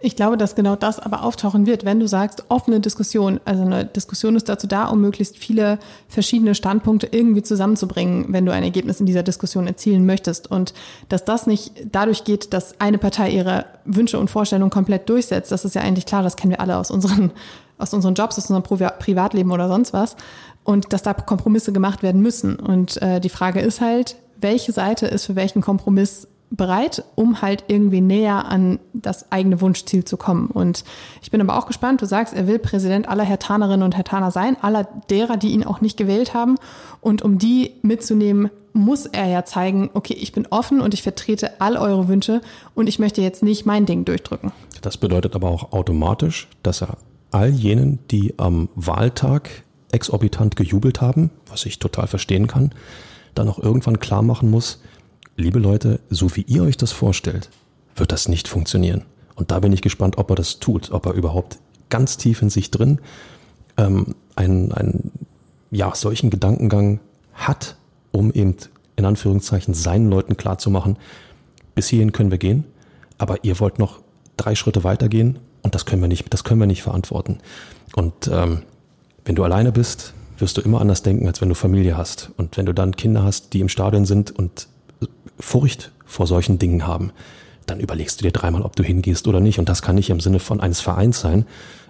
Ich glaube, dass genau das aber auftauchen wird, wenn du sagst, offene Diskussion. Also eine Diskussion ist dazu da, um möglichst viele verschiedene Standpunkte irgendwie zusammenzubringen, wenn du ein Ergebnis in dieser Diskussion erzielen möchtest. Und dass das nicht dadurch geht, dass eine Partei ihre Wünsche und Vorstellungen komplett durchsetzt, das ist ja eigentlich klar, das kennen wir alle aus unseren, aus unseren Jobs, aus unserem Privatleben oder sonst was. Und dass da Kompromisse gemacht werden müssen. Und äh, die Frage ist halt, welche Seite ist für welchen Kompromiss bereit, um halt irgendwie näher an das eigene Wunschziel zu kommen. Und ich bin aber auch gespannt, du sagst, er will Präsident aller Hertanerinnen und Hertaner sein, aller derer, die ihn auch nicht gewählt haben. Und um die mitzunehmen, muss er ja zeigen, okay, ich bin offen und ich vertrete all eure Wünsche und ich möchte jetzt nicht mein Ding durchdrücken. Das bedeutet aber auch automatisch, dass er all jenen, die am Wahltag exorbitant gejubelt haben, was ich total verstehen kann, dann auch irgendwann klar machen muss, liebe Leute, so wie ihr euch das vorstellt, wird das nicht funktionieren. Und da bin ich gespannt, ob er das tut, ob er überhaupt ganz tief in sich drin ähm, einen, einen ja, solchen Gedankengang hat, um eben in Anführungszeichen seinen Leuten klarzumachen, bis hierhin können wir gehen, aber ihr wollt noch drei Schritte weitergehen und das können wir nicht, das können wir nicht verantworten. Und ähm, wenn du alleine bist, wirst du immer anders denken, als wenn du Familie hast. Und wenn du dann Kinder hast, die im Stadion sind und Furcht vor solchen Dingen haben, dann überlegst du dir dreimal, ob du hingehst oder nicht. Und das kann nicht im Sinne von eines Vereins sein,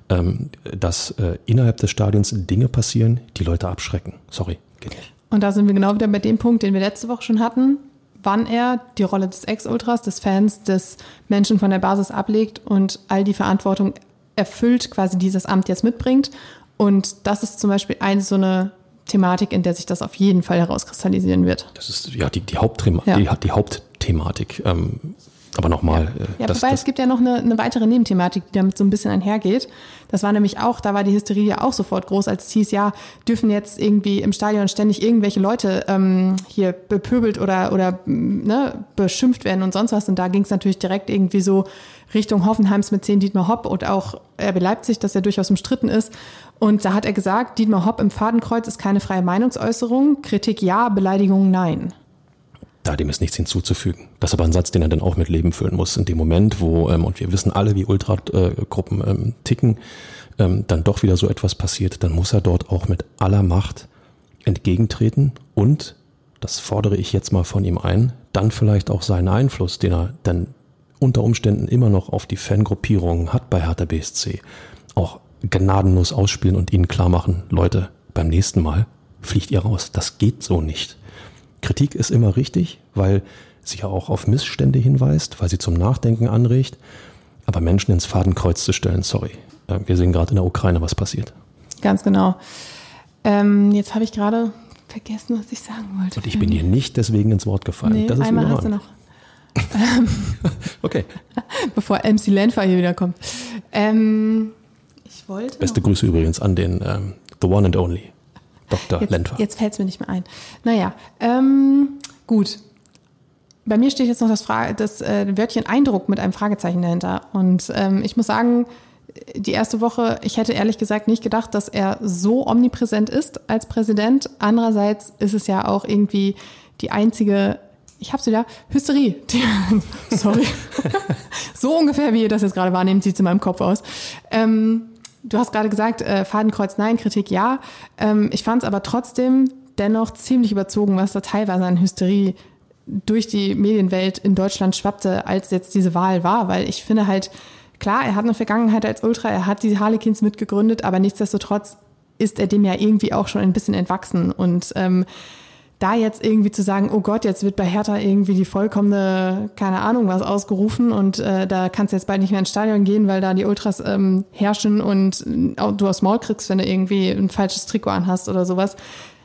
ähm, dass äh, innerhalb des Stadions Dinge passieren, die Leute abschrecken. Sorry, geht nicht. Und da sind wir genau wieder bei dem Punkt, den wir letzte Woche schon hatten, wann er die Rolle des Ex-Ultras, des Fans, des Menschen von der Basis ablegt und all die Verantwortung erfüllt, quasi dieses Amt jetzt mitbringt. Und das ist zum Beispiel eine so eine Thematik, in der sich das auf jeden Fall herauskristallisieren wird. Das ist ja die, die, Hauptthema ja. die, die Hauptthematik. Ähm, aber nochmal. Ja, äh, ja das, wobei das, es gibt ja noch eine, eine weitere Nebenthematik, die damit so ein bisschen einhergeht. Das war nämlich auch, da war die Hysterie ja auch sofort groß, als es hieß, ja, dürfen jetzt irgendwie im Stadion ständig irgendwelche Leute ähm, hier bepöbelt oder, oder ne, beschimpft werden und sonst was. Und da ging es natürlich direkt irgendwie so Richtung Hoffenheims mit 10 Dietmar Hopp und auch RB Leipzig, dass er durchaus umstritten ist. Und da hat er gesagt, Dietmar Hopp im Fadenkreuz ist keine freie Meinungsäußerung, Kritik ja, Beleidigung nein. Da dem ist nichts hinzuzufügen. Das ist aber ein Satz, den er dann auch mit Leben füllen muss. In dem Moment, wo, ähm, und wir wissen alle, wie Ultragruppen ähm, ticken, ähm, dann doch wieder so etwas passiert, dann muss er dort auch mit aller Macht entgegentreten und, das fordere ich jetzt mal von ihm ein, dann vielleicht auch seinen Einfluss, den er dann unter Umständen immer noch auf die Fangruppierungen hat bei Hertha BSC, auch gnadenlos ausspielen und ihnen klar machen, Leute, beim nächsten Mal fliegt ihr raus. Das geht so nicht. Kritik ist immer richtig, weil sie ja auch auf Missstände hinweist, weil sie zum Nachdenken anregt. Aber Menschen ins Fadenkreuz zu stellen, sorry. Äh, wir sehen gerade in der Ukraine, was passiert. Ganz genau. Ähm, jetzt habe ich gerade vergessen, was ich sagen wollte. Und ich bin dir nicht deswegen ins Wort gefallen. Nee, das ist einmal hast du noch. okay. Bevor MC Lenfer hier wieder kommt. Ähm, ich wollte. Beste Grüße übrigens an den ähm, The One and Only, Dr. Jetzt. Jetzt fällt es mir nicht mehr ein. Naja, ähm, gut. Bei mir steht jetzt noch das, Fra das äh, Wörtchen Eindruck mit einem Fragezeichen dahinter. Und ähm, ich muss sagen, die erste Woche, ich hätte ehrlich gesagt nicht gedacht, dass er so omnipräsent ist als Präsident. Andererseits ist es ja auch irgendwie die einzige ich hab's wieder, Hysterie. Sorry. so ungefähr, wie ihr das jetzt gerade wahrnehmt, sieht's in meinem Kopf aus. Ähm, du hast gerade gesagt, äh, Fadenkreuz nein, Kritik ja. Ähm, ich fand es aber trotzdem dennoch ziemlich überzogen, was da teilweise an Hysterie durch die Medienwelt in Deutschland schwappte, als jetzt diese Wahl war, weil ich finde halt, klar, er hat eine Vergangenheit als Ultra, er hat die Harlequins mitgegründet, aber nichtsdestotrotz ist er dem ja irgendwie auch schon ein bisschen entwachsen und ähm, da jetzt irgendwie zu sagen, oh Gott, jetzt wird bei Hertha irgendwie die vollkommene, keine Ahnung was ausgerufen und äh, da kannst du jetzt bald nicht mehr ins Stadion gehen, weil da die Ultras ähm, herrschen und äh, du aufs Maul kriegst, wenn du irgendwie ein falsches Trikot anhast oder sowas,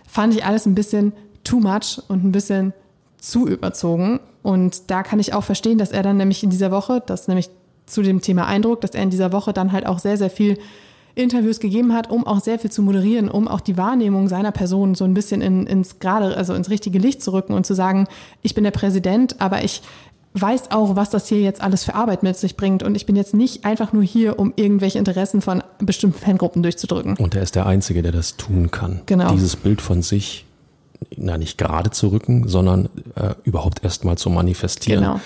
fand ich alles ein bisschen too much und ein bisschen zu überzogen. Und da kann ich auch verstehen, dass er dann nämlich in dieser Woche, das nämlich zu dem Thema Eindruck, dass er in dieser Woche dann halt auch sehr, sehr viel Interviews gegeben hat, um auch sehr viel zu moderieren, um auch die Wahrnehmung seiner Person so ein bisschen in, ins gerade, also ins richtige Licht zu rücken und zu sagen, ich bin der Präsident, aber ich weiß auch, was das hier jetzt alles für Arbeit mit sich bringt. Und ich bin jetzt nicht einfach nur hier, um irgendwelche Interessen von bestimmten Fangruppen durchzudrücken. Und er ist der Einzige, der das tun kann. Genau. Dieses Bild von sich na, nicht gerade zu rücken, sondern äh, überhaupt erst mal zu manifestieren. Genau.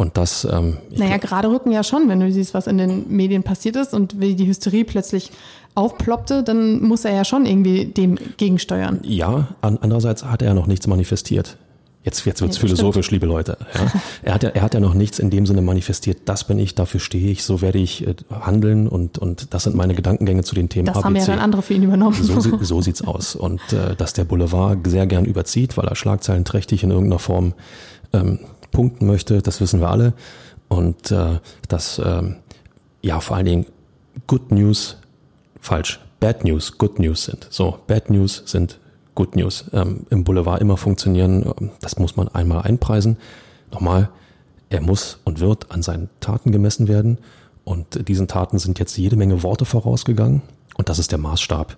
Und das, ähm, Naja, gerade rücken ja schon, wenn du siehst, was in den Medien passiert ist und wie die Hysterie plötzlich aufploppte, dann muss er ja schon irgendwie dem gegensteuern. ja, an, andererseits hat er ja noch nichts manifestiert. Jetzt, jetzt wird's das philosophisch, liebe Leute. Ja. Er, hat ja, er hat ja noch nichts in dem Sinne manifestiert. Das bin ich, dafür stehe ich, so werde ich äh, handeln und, und das sind meine Gedankengänge zu den Themen Das haben ja dann andere für ihn übernommen. So, so sieht's aus. Und äh, dass der Boulevard sehr gern überzieht, weil er schlagzeilenträchtig in irgendeiner Form ähm, punkten möchte, das wissen wir alle. Und äh, dass ähm, ja vor allen Dingen Good News falsch, Bad News Good News sind. So, Bad News sind Good News. Ähm, Im Boulevard immer funktionieren, ähm, das muss man einmal einpreisen. Nochmal, er muss und wird an seinen Taten gemessen werden. Und äh, diesen Taten sind jetzt jede Menge Worte vorausgegangen. Und das ist der Maßstab.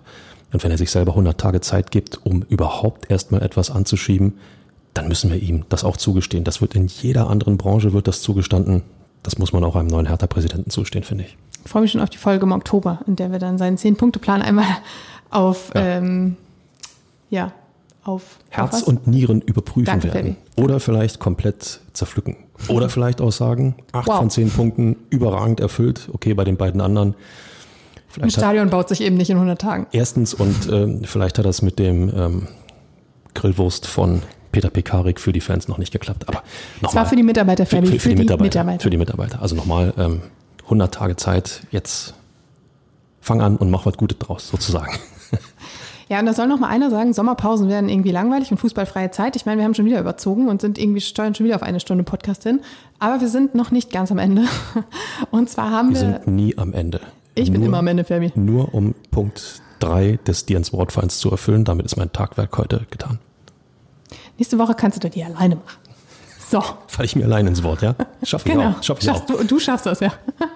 Und wenn er sich selber 100 Tage Zeit gibt, um überhaupt erstmal etwas anzuschieben, dann müssen wir ihm das auch zugestehen. Das wird in jeder anderen Branche wird das zugestanden. Das muss man auch einem neuen Hertha-Präsidenten zustehen, finde ich. Ich freue mich schon auf die Folge im Oktober, in der wir dann seinen Zehn-Punkte-Plan einmal auf, ja, ähm, ja auf auf Herz was? und Nieren überprüfen Danke, werden. Oder vielleicht komplett zerpflücken. Oder vielleicht auch sagen, acht Wow. von zehn Punkten überragend erfüllt. Okay, bei den beiden anderen. Ein Vielleicht hat, Stadion baut sich eben nicht in 100 Tagen. erstens und ähm, vielleicht hat das mit dem ähm, Grillwurst von Peter Pekarik für die Fans noch nicht geklappt. Aber Es war nochmal. für die Mitarbeiter, für, Fabi, für, für die Mitarbeiter, Mitarbeiter. Für die Mitarbeiter. Also nochmal ähm, 100 Tage Zeit. Jetzt fang an und mach was Gutes draus, sozusagen. Ja, und da soll noch mal einer sagen, Sommerpausen werden irgendwie langweilig und fußballfreie Zeit. Ich meine, wir haben schon wieder überzogen und sind irgendwie steuern schon wieder auf eine Stunde Podcast hin. Aber wir sind noch nicht ganz am Ende. Und zwar haben Wir wir, sind nie am Ende. ich bin Nur- immer am Ende, Fabi. Nur um Punkt 3 des Dir ins Wort Vereins zu erfüllen. Damit ist mein Tagwerk heute getan. Nächste Woche kannst du die alleine machen. So, Falle ich mir allein ins Wort, ja? Schaff ich genau. auch. Schaff ich auch. Schaffst du, du schaffst das, ja.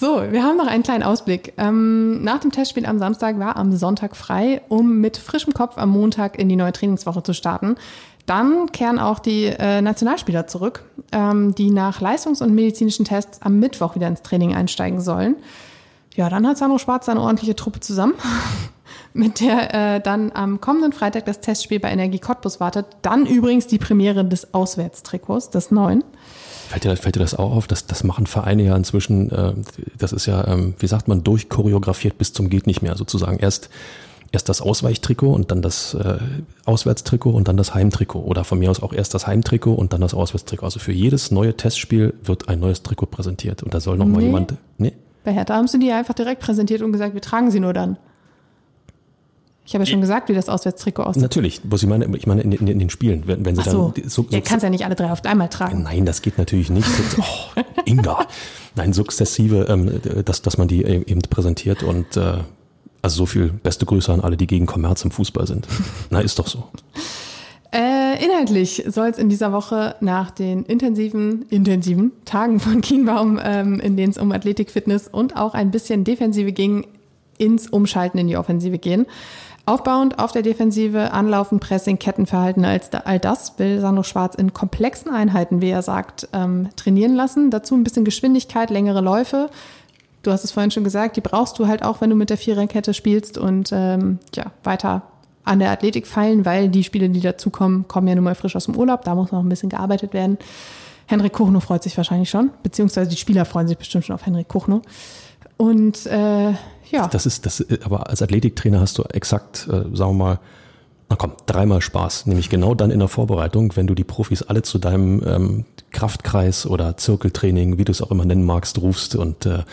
So, wir haben noch einen kleinen Ausblick. Ähm, nach dem Testspiel am Samstag war am Sonntag frei, um mit frischem Kopf am Montag in die neue Trainingswoche zu starten. Dann kehren auch die äh, Nationalspieler zurück, ähm, die nach Leistungs- und medizinischen Tests am Mittwoch wieder ins Training einsteigen sollen. Ja, dann hat Sandro Schwarz eine ordentliche Truppe zusammen, mit der äh, dann am kommenden Freitag das Testspiel bei Energie Cottbus wartet. Dann übrigens die Premiere des Auswärtstrikots, des neuen. Fällt dir, fällt dir das auch auf? Das, das machen Vereine ja inzwischen, äh, das ist ja, ähm, wie sagt man, durchchoreografiert bis zum geht nicht mehr sozusagen. Erst, erst das Ausweichtrikot und dann das äh, Auswärtstrikot und dann das Heimtrikot. Oder von mir aus auch erst das Heimtrikot und dann das Auswärtstrikot. Also für jedes neue Testspiel wird ein neues Trikot präsentiert. Und da soll noch mal Nee. jemand. Nee? Bei Hertha haben sie die einfach direkt präsentiert und gesagt, wir tragen sie nur dann. Ich habe ja schon gesagt, wie das Auswärtstrikot aussieht. Natürlich, was ich meine, ich meine in, in, in den Spielen, wenn, wenn sie Ach so, dann so, ihr kannst ja nicht alle drei auf einmal tragen. Nein, das geht natürlich nicht. So- Oh, Inga. Nein, sukzessive, ähm, dass, dass man die eben präsentiert und äh, also so viel beste Grüße an alle, die gegen Kommerz im Fußball sind. Na, ist doch so. Äh, inhaltlich soll es in dieser Woche nach den intensiven, intensiven Tagen von Kienbaum, ähm, in denen es um Athletik, Fitness und auch ein bisschen Defensive ging, ins Umschalten in die Offensive gehen. Aufbauend auf der Defensive, Anlaufen, Pressing, Kettenverhalten, all das will Sandro Schwarz in komplexen Einheiten, wie er sagt, ähm, trainieren lassen. Dazu ein bisschen Geschwindigkeit, längere Läufe. Du hast es vorhin schon gesagt, die brauchst du halt auch, wenn du mit der Viererkette spielst und ähm, ja, weiter an der Athletik feilen, weil die Spiele, die dazukommen, kommen ja nun mal frisch aus dem Urlaub. Da muss noch ein bisschen gearbeitet werden. Henrik Kuchno freut sich wahrscheinlich schon, beziehungsweise die Spieler freuen sich bestimmt schon auf Henrik Kuchno. Und äh, ja, Das ist, das, aber als Athletiktrainer hast du exakt, äh, sagen wir mal, na komm, dreimal Spaß. Nämlich genau dann in der Vorbereitung, wenn du die Profis alle zu deinem ähm, Kraftkreis oder Zirkeltraining, wie du es auch immer nennen magst, rufst und, äh,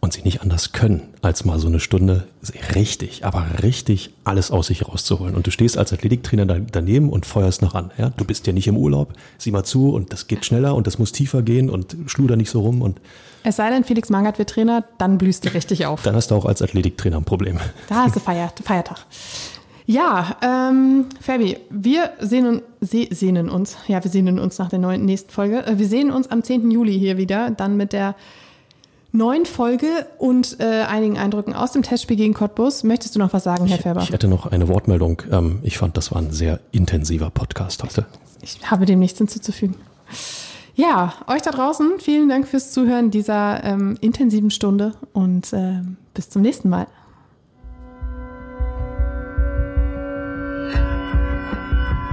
und sie nicht anders können, als mal so eine Stunde richtig, aber richtig alles aus sich rauszuholen. Und du stehst als Athletiktrainer da, daneben und feuerst noch an. Ja? Du bist ja nicht im Urlaub, sieh mal zu und das geht schneller und das muss tiefer gehen und schluder nicht so rum und es sei denn, Felix Magath wird Trainer, dann blühst du richtig auf. dann hast du auch als Athletiktrainer ein Problem. Da hast du Feier, Feiertag. Ja, ähm, Fabi, wir sehen, se sehnen uns, ja, wir sehnen uns nach der neuen, nächsten Folge. Äh, Wir sehen uns am 10. Juli hier wieder, dann mit der neuen Folge und äh, einigen Eindrücken aus dem Testspiel gegen Cottbus. Möchtest du noch was sagen, Herr Färber? Ich hätte noch eine Wortmeldung. Ähm, Ich fand, das war ein sehr intensiver Podcast heute. Ich habe dem nichts hinzuzufügen. Ja, euch da draußen, vielen Dank fürs Zuhören dieser ähm, intensiven Stunde und ähm, bis zum nächsten Mal.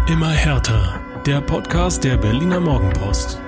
Immer härter. Der Podcast der Berliner Morgenpost.